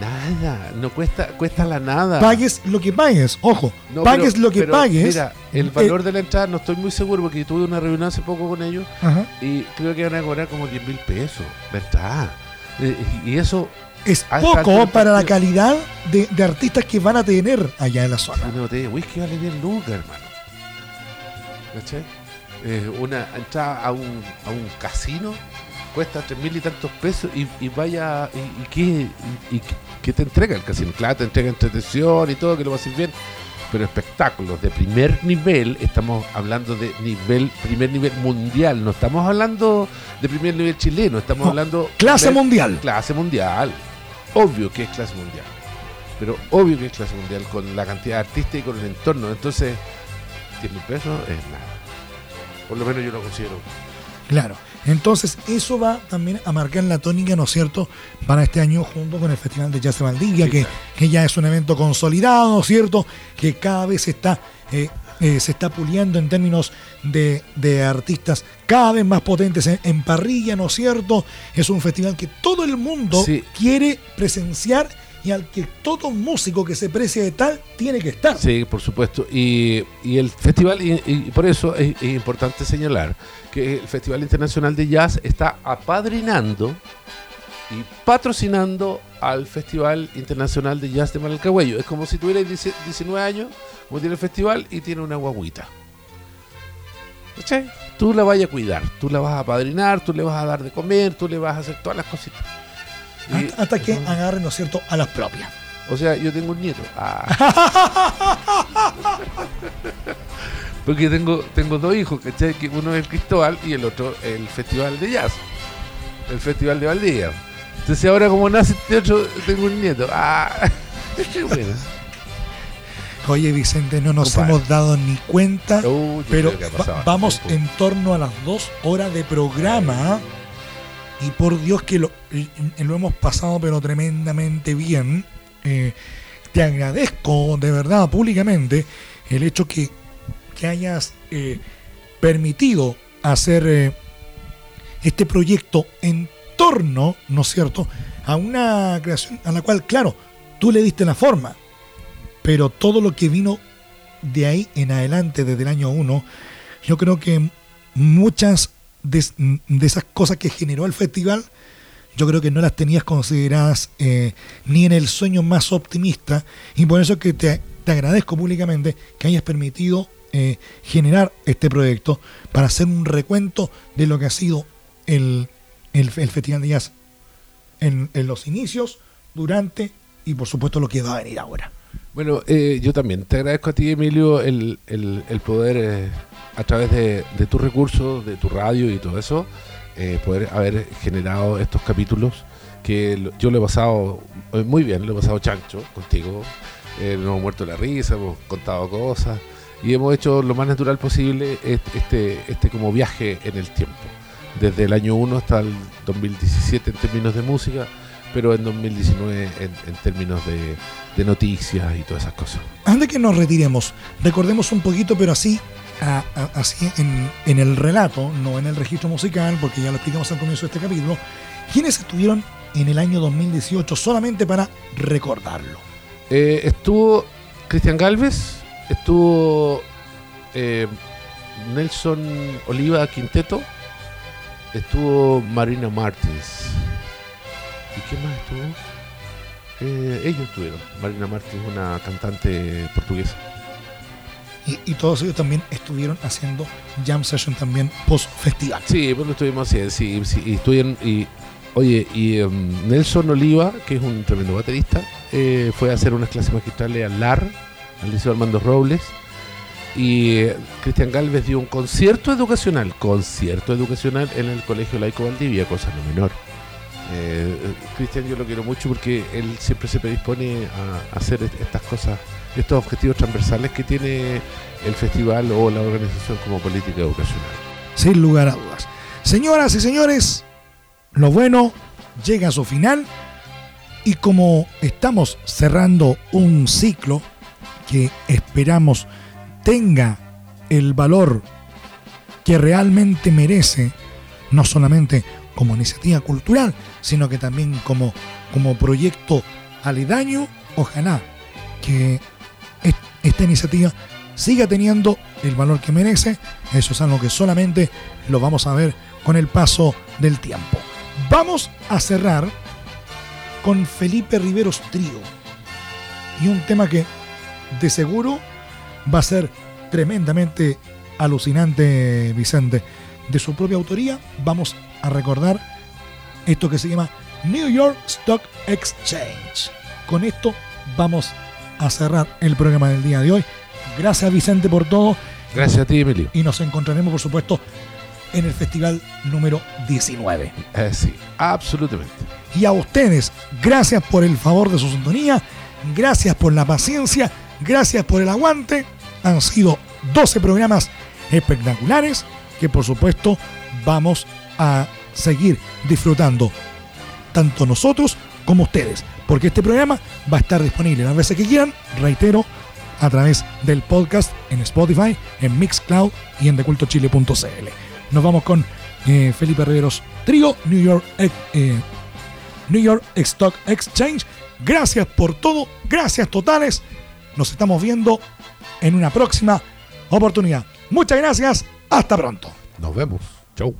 Speaker 3: Nada, no cuesta, cuesta la nada.
Speaker 2: Pagues lo que pagues, ojo,
Speaker 3: No,
Speaker 2: pagues
Speaker 3: pero-
Speaker 2: lo que
Speaker 3: pero,
Speaker 2: pagues.
Speaker 3: Mira, el valor de la entrada no estoy muy seguro porque tuve una reunión hace poco con ellos
Speaker 2: Ajá.
Speaker 3: y creo que van a cobrar como 10 mil pesos entrada. Eh, Y eso,
Speaker 2: Es
Speaker 3: a esta
Speaker 2: poco para la calidad de, de artistas que van a tener allá en la zona.
Speaker 3: una botella de whisky vale 10 lucas, hermano. ¿Cachai? Eh, una entrada a un, a un casino cuesta tres mil y tantos pesos y, y vaya, y, y qué, y, y qué te entrega el casino? Claro, te entrega entretención y todo, que lo vas a ir bien, pero espectáculos de primer nivel, estamos hablando de nivel, primer nivel mundial, no estamos hablando de primer nivel chileno, estamos
Speaker 2: No,
Speaker 3: hablando
Speaker 2: Clase
Speaker 3: primer-
Speaker 2: mundial.
Speaker 3: clase mundial. Obvio que es clase mundial. Pero obvio que es clase mundial con la cantidad de artistas y con el entorno. Entonces, 10 mil pesos es nada. Por lo menos yo lo considero.
Speaker 2: Claro. Entonces, eso va también a marcar la tónica, ¿no es cierto?, para este año junto con el Festival de Jazz de Valdivia,
Speaker 3: Sí,
Speaker 2: que,
Speaker 3: claro.
Speaker 2: que ya es un evento consolidado, ¿no es cierto?, que cada vez está, eh, eh, se está puliendo en términos de, de artistas cada vez más potentes en, en parrilla, ¿no es cierto? Es un festival que todo el mundo
Speaker 3: Sí.
Speaker 2: quiere presenciar y al que todo músico que se precie de tal tiene que estar.
Speaker 3: Sí, por supuesto. Y, y el festival, y, y por eso es, es importante señalar que el Festival Internacional de Jazz está apadrinando y patrocinando al Festival Internacional de Jazz de Malcahuello. Es como si tuvierais 10 19 años, como tiene el festival, y tiene una guaguita. ¿Cachai? Tú la vas a cuidar, tú la vas a apadrinar, tú le vas a dar de comer, tú le vas a hacer todas las cositas. Y-
Speaker 2: Hasta, que agarren, ¿no es cierto?, a las propias.
Speaker 3: o sea, yo tengo un nieto. Ah. Porque tengo, tengo dos hijos, ¿cachai? Que uno es el Cristóbal y el otro el Festival de Jazz. El Festival de Valdivia. Entonces ahora como nace este otro, tengo un nieto. Ah. Qué bueno.
Speaker 2: Oye, Vicente, no nos
Speaker 3: Compadre.
Speaker 2: hemos dado ni cuenta, pero va- vamos en torno a las dos horas de programa. Y por Dios que lo, lo hemos pasado, pero tremendamente bien. Eh, te agradezco de verdad, públicamente, el hecho que, que hayas eh, permitido hacer eh, este proyecto en torno, ¿no es cierto?, a una creación a la cual, claro, tú le diste la forma, pero todo lo que vino de ahí en adelante, desde el año 1, yo creo que muchas de, esas cosas que generó el festival, yo creo que no las tenías consideradas eh, ni en el sueño más optimista, y por eso es que te, te agradezco públicamente que hayas permitido eh, generar este proyecto para hacer un recuento de lo que ha sido el, el, Festival de Jazz en los inicios, durante y por supuesto lo que va a venir ahora.
Speaker 3: Bueno, eh, yo también te agradezco a ti, Emilio, el, el- poder, eh, a través de, de tus recursos, de tu radio y todo eso, eh, poder haber generado estos capítulos que yo lo he pasado eh, muy bien, lo he pasado chancho contigo, nos hemos muerto la risa, hemos contado cosas y hemos hecho lo más natural posible est- este, este como viaje en el tiempo, desde el año 1 hasta el 2017 en términos de música, pero en 2019 en, en términos de, de noticias y todas esas cosas.
Speaker 2: Antes que nos retiremos, recordemos un poquito, pero así, a- a- así en, en el relato, no en el registro musical, porque ya lo explicamos al comienzo de este capítulo, quiénes estuvieron en el año 2018, solamente para recordarlo.
Speaker 3: Eh, estuvo Cristian Galvez, estuvo eh, Nelson Oliva Quinteto, estuvo Marina Martins. ¿Y qué más estuvo? Eh, ellos estuvieron. Marina Martins, una cantante portuguesa.
Speaker 2: y, todos ellos también estuvieron haciendo jam session también post festival.
Speaker 3: Sí, pues lo estuvimos haciendo, sí, sí, y estuvieron, y oye, y em, Nelson Oliva, que es un tremendo baterista, eh, fue a hacer unas clases magistrales al LAR, al Liceo Armando Robles, y eh, Cristian Galvez dio un concierto educacional, concierto educacional en el Colegio Laico Valdivia, cosa no menor. Eh, Cristian yo lo quiero mucho porque él siempre se predispone a, hacer estas cosas, estos objetivos transversales que tiene el festival o la organización como política educacional.
Speaker 2: Sin lugar a dudas. Señoras y señores, lo bueno llega a su final y como estamos cerrando un ciclo que esperamos tenga el valor que realmente merece, no solamente como iniciativa cultural, sino que también como, como proyecto aledaño. Ojalá que esta iniciativa siga teniendo el valor que merece. Eso es algo que solamente lo vamos a ver con el paso del tiempo. Vamos a cerrar con Felipe Riveros Trío y un tema que de seguro va a ser tremendamente alucinante, Vicente. De su propia autoría, vamos a recordar esto que se llama New York Stock Exchange. Con esto vamos a cerrar el programa del día de hoy. Gracias Vicente por todo.
Speaker 3: Gracias a ti, Emilio.
Speaker 2: Y nos encontraremos, por supuesto, en el festival número 19.
Speaker 3: Eh, sí, absolutamente.
Speaker 2: Y a ustedes, gracias por el favor de su sintonía, gracias por la paciencia, gracias por el aguante. Han sido 12 programas espectaculares que por supuesto vamos a seguir disfrutando tanto nosotros como ustedes, porque este programa va a estar disponible las veces que quieran, reitero, a través del podcast en Spotify, en Mixcloud y en decultochile.cl. Nos vamos con eh, Felipe Riveros Trío, New York, eh, New York Stock Exchange. Gracias por todo, gracias totales. Nos estamos viendo en una próxima oportunidad. Muchas gracias, hasta pronto.
Speaker 3: Nos vemos. Chau.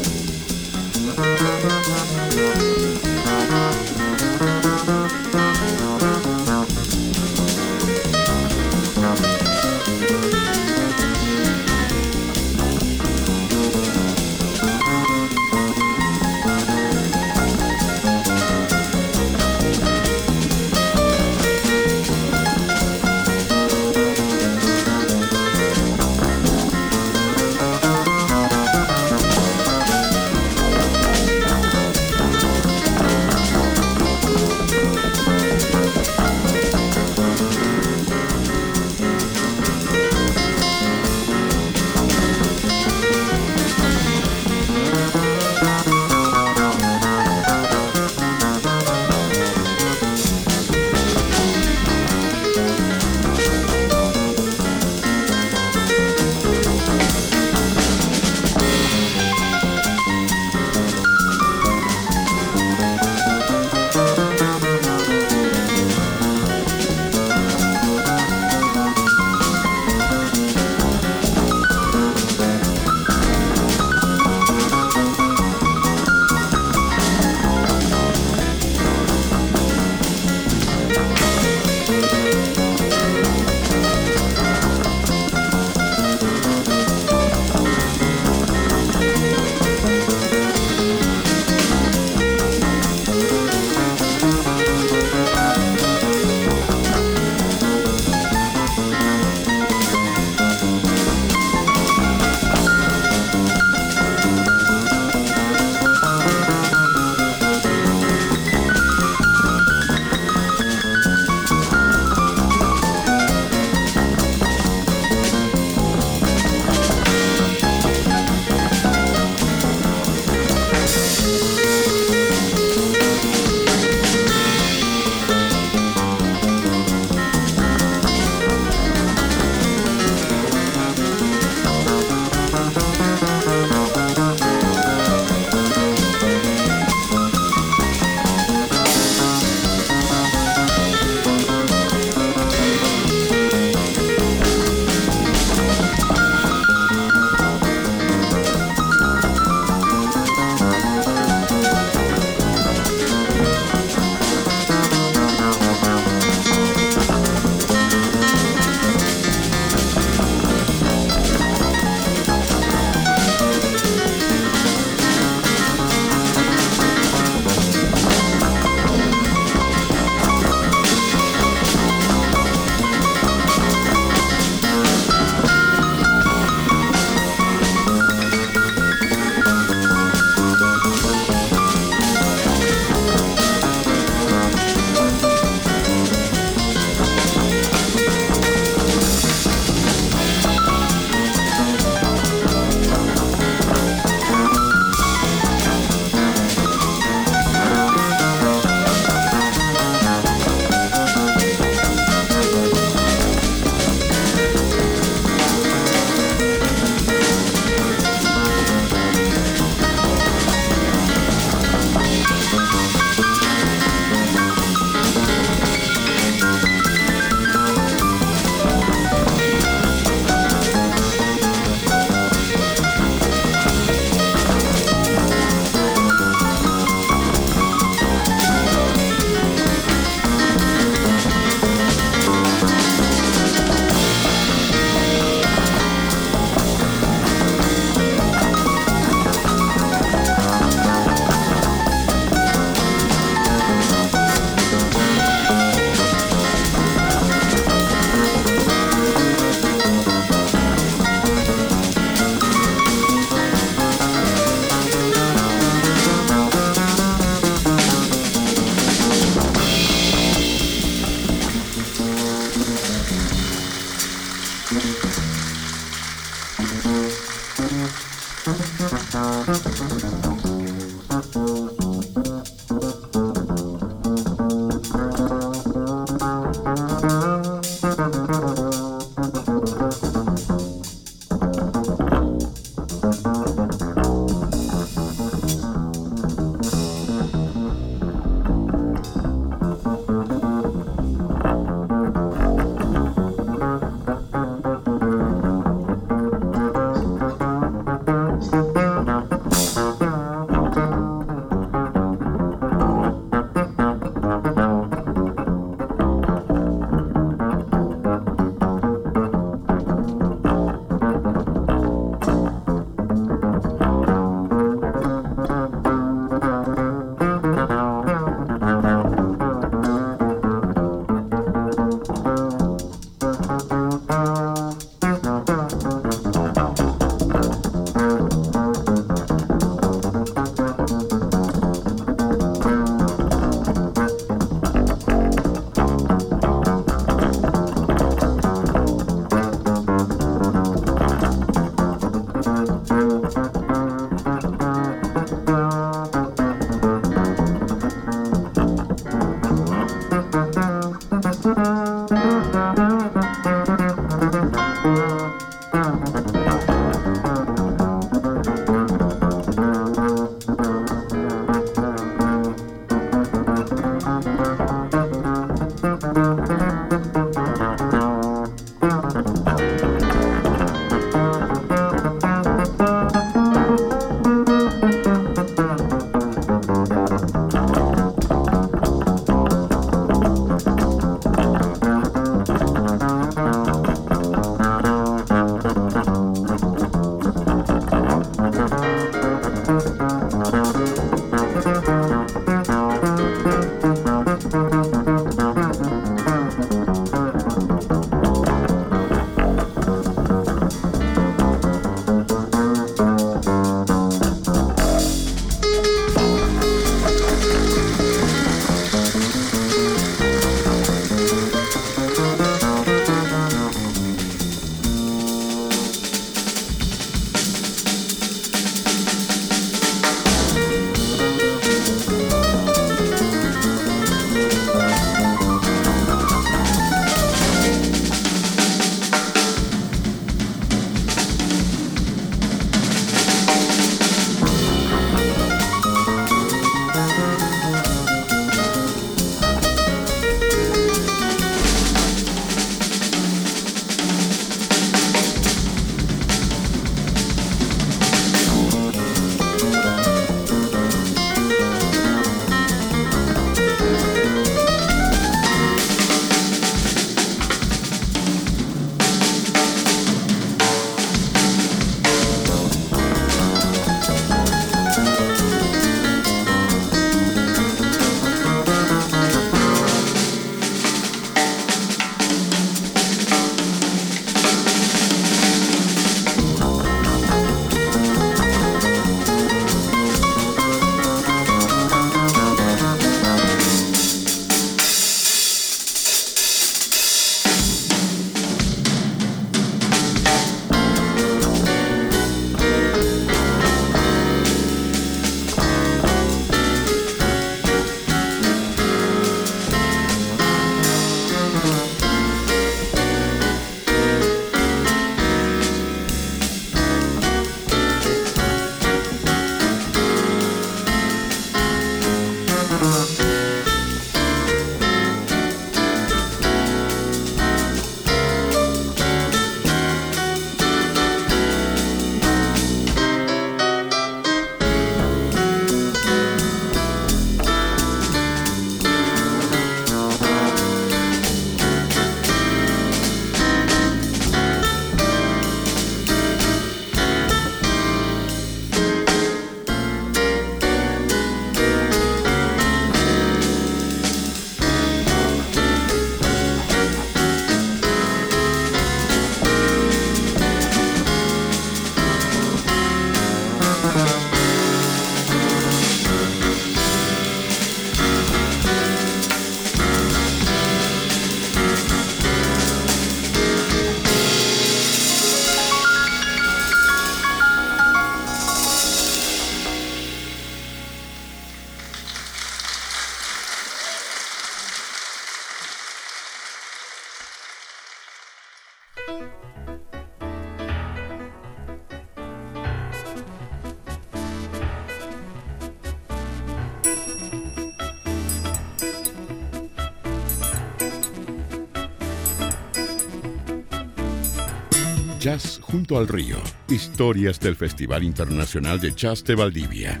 Speaker 1: Junto al río. Historias del Festival Internacional de Jazz de Valdivia.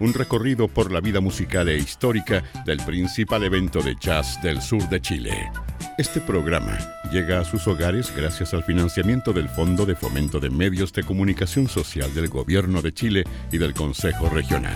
Speaker 1: Un recorrido por la vida musical e histórica del principal evento de jazz del sur de Chile. Este programa llega a sus hogares gracias al financiamiento del Fondo de Fomento de Medios de Comunicación Social del Gobierno de Chile y del Consejo Regional.